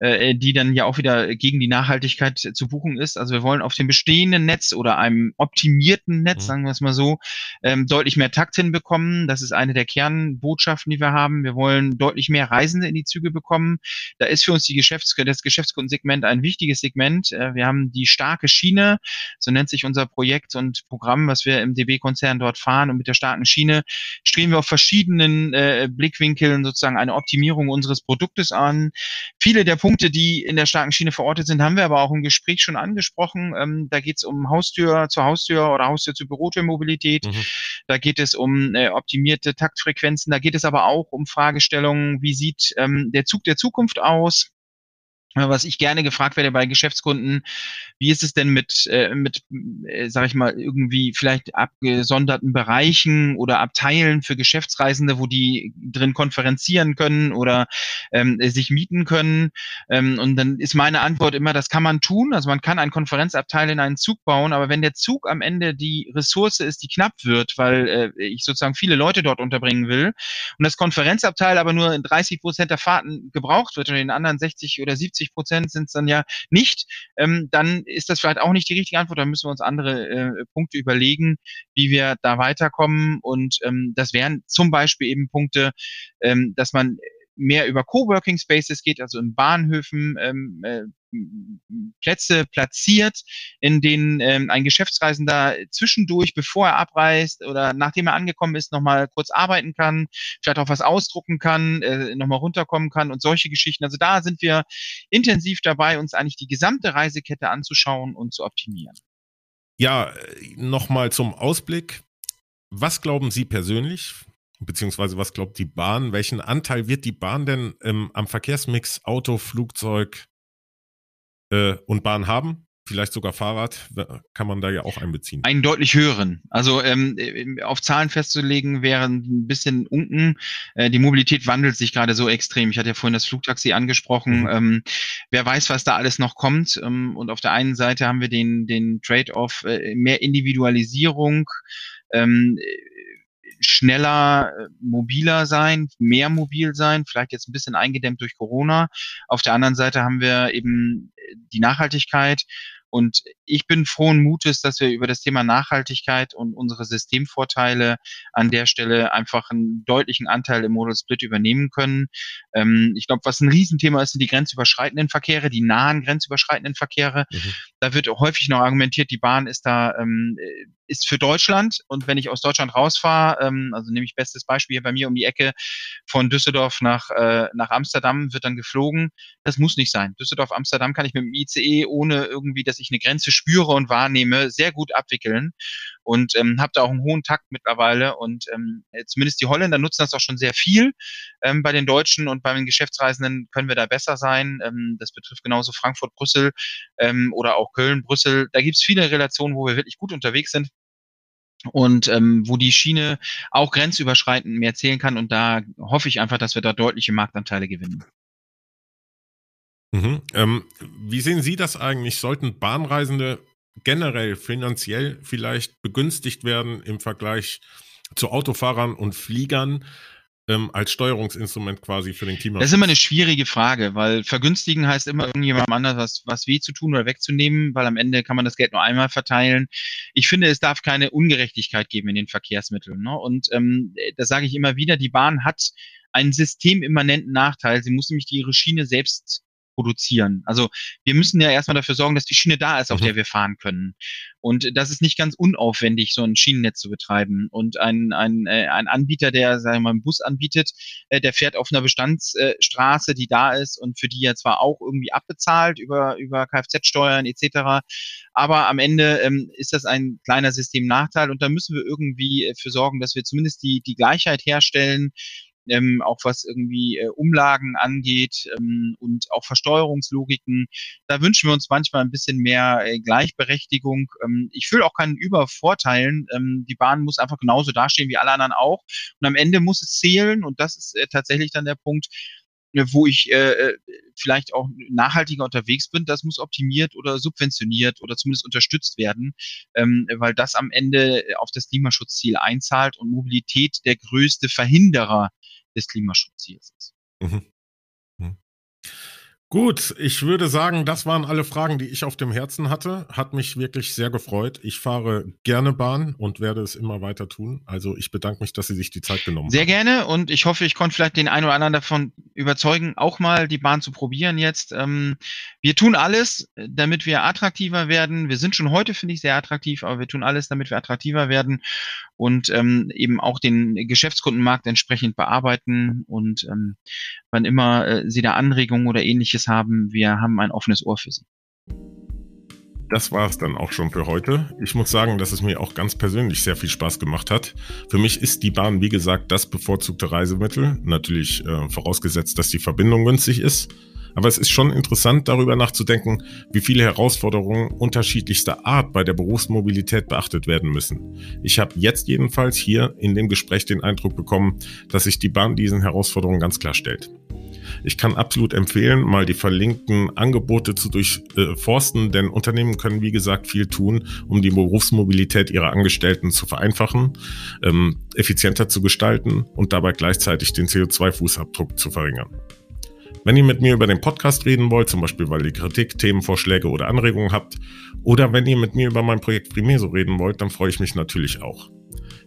äh, die dann ja auch wieder gegen die Nachhaltigkeit zu buchen ist. Also wir wollen auf dem bestehenden Netz oder einem optimierten Netz, mhm. sagen wir es mal so, ähm, deutlich mehr Takt hinbekommen. Das ist eine der Kernbotschaften, die wir haben. Wir wollen deutlich mehr Reisende in die Züge Züge bekommen. Da ist für uns die Geschäfts das Geschäftskundensegment ein wichtiges Segment. Äh, wir haben die starke Schiene, so nennt sich unser Projekt und Programm, was wir im DB-Konzern dort fahren. Und mit der starken Schiene streben wir auf verschiedenen äh, Blickwinkeln sozusagen eine Optimierung unseres Produktes an. Viele der Punkte, die in der starken Schiene verortet sind, haben wir aber auch im Gespräch schon angesprochen. Ähm, da geht es um Haustür zu Haustür oder Haustür zu Bürotürmobilität. Mhm. Da geht es um äh, optimierte Taktfrequenzen. Da geht es aber auch um Fragestellungen, wie sieht ähm, der Zug der Zukunft aus? Was ich gerne gefragt werde bei Geschäftskunden, wie ist es denn mit, äh, mit äh, sag ich mal, irgendwie vielleicht abgesonderten Bereichen oder Abteilen für Geschäftsreisende, wo die drin konferenzieren können oder ähm, sich mieten können? Ähm, und dann ist meine Antwort immer, das kann man tun. Also man kann einen Konferenzabteil in einen Zug bauen, aber wenn der Zug am Ende die Ressource ist, die knapp wird, weil äh, ich sozusagen viele Leute dort unterbringen will und das Konferenzabteil aber nur in 30 Prozent der Fahrten gebraucht wird und in den anderen 60 oder 70 Prozent sind es dann ja nicht, ähm, dann ist das vielleicht auch nicht die richtige Antwort. Da müssen wir uns andere äh, Punkte überlegen, wie wir da weiterkommen. Und ähm, das wären zum Beispiel eben Punkte, ähm, dass man mehr über Coworking Spaces geht, also in Bahnhöfen ähm, äh, Plätze platziert, in denen ähm, ein Geschäftsreisender zwischendurch, bevor er abreist oder nachdem er angekommen ist, nochmal kurz arbeiten kann, vielleicht auch was ausdrucken kann, äh, nochmal runterkommen kann und solche Geschichten. Also da sind wir intensiv dabei, uns eigentlich die gesamte Reisekette anzuschauen und zu optimieren. Ja, nochmal zum Ausblick. Was glauben Sie persönlich? Beziehungsweise was glaubt die Bahn? Welchen Anteil wird die Bahn denn ähm, am Verkehrsmix Auto, Flugzeug, äh, und Bahn haben, vielleicht sogar Fahrrad, kann man da ja auch einbeziehen. Einen deutlich höheren. Also ähm, auf Zahlen festzulegen wäre ein bisschen unken. Äh, die Mobilität wandelt sich gerade so extrem. Ich hatte ja vorhin das Flugtaxi angesprochen. Mhm. Ähm, wer weiß, was da alles noch kommt. Ähm, und auf der einen Seite haben wir den, den Trade-off äh, mehr Individualisierung. Ähm, schneller, äh, mobiler sein, mehr mobil sein, vielleicht jetzt ein bisschen eingedämmt durch Corona. Auf der anderen Seite haben wir eben äh, die Nachhaltigkeit und ich bin frohen Mutes, dass wir über das Thema Nachhaltigkeit und unsere Systemvorteile an der Stelle einfach einen deutlichen Anteil im Model Split übernehmen können. Ähm, ich glaube, was ein Riesenthema ist, sind die grenzüberschreitenden Verkehre, die nahen grenzüberschreitenden Verkehre. Mhm. Da wird häufig noch argumentiert, die Bahn ist da ähm, ist für Deutschland. Und wenn ich aus Deutschland rausfahre, ähm, also nehme ich bestes Beispiel hier bei mir um die Ecke von Düsseldorf nach, äh, nach Amsterdam, wird dann geflogen. Das muss nicht sein. Düsseldorf, Amsterdam kann ich mit dem ICE, ohne irgendwie, dass ich eine Grenze spüre und wahrnehme, sehr gut abwickeln. Und ähm, habe da auch einen hohen Takt mittlerweile. Und ähm, zumindest die Holländer nutzen das auch schon sehr viel. Ähm, bei den Deutschen und bei den Geschäftsreisenden können wir da besser sein. Ähm, das betrifft genauso Frankfurt, Brüssel ähm, oder auch Köln, Brüssel. Da gibt es viele Relationen, wo wir wirklich gut unterwegs sind und ähm, wo die Schiene auch grenzüberschreitend mehr zählen kann. Und da hoffe ich einfach, dass wir da deutliche Marktanteile gewinnen. Mhm. Ähm, wie sehen Sie das eigentlich? Sollten Bahnreisende generell finanziell vielleicht begünstigt werden im Vergleich zu Autofahrern und Fliegern? ähm, als Steuerungsinstrument quasi für den Klima. Das ist immer eine schwierige Frage, weil vergünstigen heißt immer irgendjemandem anders was, was weh zu tun oder wegzunehmen, weil am Ende kann man das Geld nur einmal verteilen. Ich finde, es darf keine Ungerechtigkeit geben in den Verkehrsmitteln. Ne? Und ähm, das sage ich immer wieder, die Bahn hat einen systemimmanenten Nachteil. Sie muss nämlich ihre Schiene selbst produzieren. Also wir müssen ja erstmal dafür sorgen, dass die Schiene da ist, auf mhm. der wir fahren können. Und das ist nicht ganz unaufwendig, so ein Schienennetz zu betreiben. Und ein, ein, äh, ein Anbieter, der, sagen wir mal, einen Bus anbietet, äh, der fährt auf einer Bestandsstraße, die da ist und für die er zwar auch irgendwie abbezahlt über, über Kfz-Steuern etc., aber am Ende ähm, ist das ein kleiner Systemnachteil und da müssen wir irgendwie äh, für sorgen, dass wir zumindest die, die Gleichheit herstellen, ähm, auch was irgendwie äh, Umlagen angeht ähm, und auch Versteuerungslogiken. Da wünschen wir uns manchmal ein bisschen mehr äh, Gleichberechtigung. Ähm, ich fühle auch keinen Übervorteilen. Ähm, die Bahn muss einfach genauso dastehen wie alle anderen auch. Und am Ende muss es zählen und das ist äh, tatsächlich dann der Punkt, äh, wo ich äh, äh, vielleicht auch nachhaltiger unterwegs bin, das muss optimiert oder subventioniert oder zumindest unterstützt werden, ähm, weil das am Ende auf das Klimaschutzziel einzahlt und Mobilität der größte Verhinderer des Klimaschutzziels ist. Mhm. Mhm. Gut, ich würde sagen, das waren alle Fragen, die ich auf dem Herzen hatte. Hat mich wirklich sehr gefreut. Ich fahre gerne Bahn und werde es immer weiter tun. Also ich bedanke mich, dass Sie sich die Zeit genommen sehr haben. Sehr gerne und ich hoffe, ich konnte vielleicht den einen oder anderen davon überzeugen, auch mal die Bahn zu probieren jetzt. Ähm, wir tun alles, damit wir attraktiver werden. Wir sind schon heute, finde ich, sehr attraktiv, aber wir tun alles, damit wir attraktiver werden und ähm, eben auch den Geschäftskundenmarkt entsprechend bearbeiten. Und ähm, wann immer äh, Sie da Anregungen oder ähnliches haben, wir haben ein offenes Ohr für Sie. Das war es dann auch schon für heute. Ich muss sagen, dass es mir auch ganz persönlich sehr viel Spaß gemacht hat. Für mich ist die Bahn, wie gesagt, das bevorzugte Reisemittel. Natürlich äh, vorausgesetzt, dass die Verbindung günstig ist. Aber es ist schon interessant, darüber nachzudenken, wie viele Herausforderungen unterschiedlichster Art bei der Berufsmobilität beachtet werden müssen. Ich habe jetzt jedenfalls hier in dem Gespräch den Eindruck bekommen, dass sich die Bahn diesen Herausforderungen ganz klar stellt. Ich kann absolut empfehlen, mal die verlinkten Angebote zu durchforsten, denn Unternehmen können, wie gesagt, viel tun, um die Berufsmobilität ihrer Angestellten zu vereinfachen, ähm, effizienter zu gestalten und dabei gleichzeitig den CO2-Fußabdruck zu verringern. Wenn ihr mit mir über den Podcast reden wollt, zum Beispiel weil ihr Kritik, Themenvorschläge oder Anregungen habt, oder wenn ihr mit mir über mein Projekt Frimeso reden wollt, dann freue ich mich natürlich auch.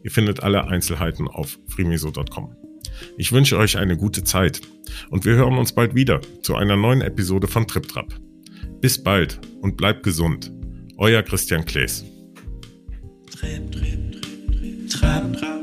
Ihr findet alle Einzelheiten auf frimeso.com. Ich wünsche euch eine gute Zeit und wir hören uns bald wieder zu einer neuen Episode von TripTrap. Bis bald und bleibt gesund. Euer Christian Klees. Trip, trip, trip, trip, trap, trap.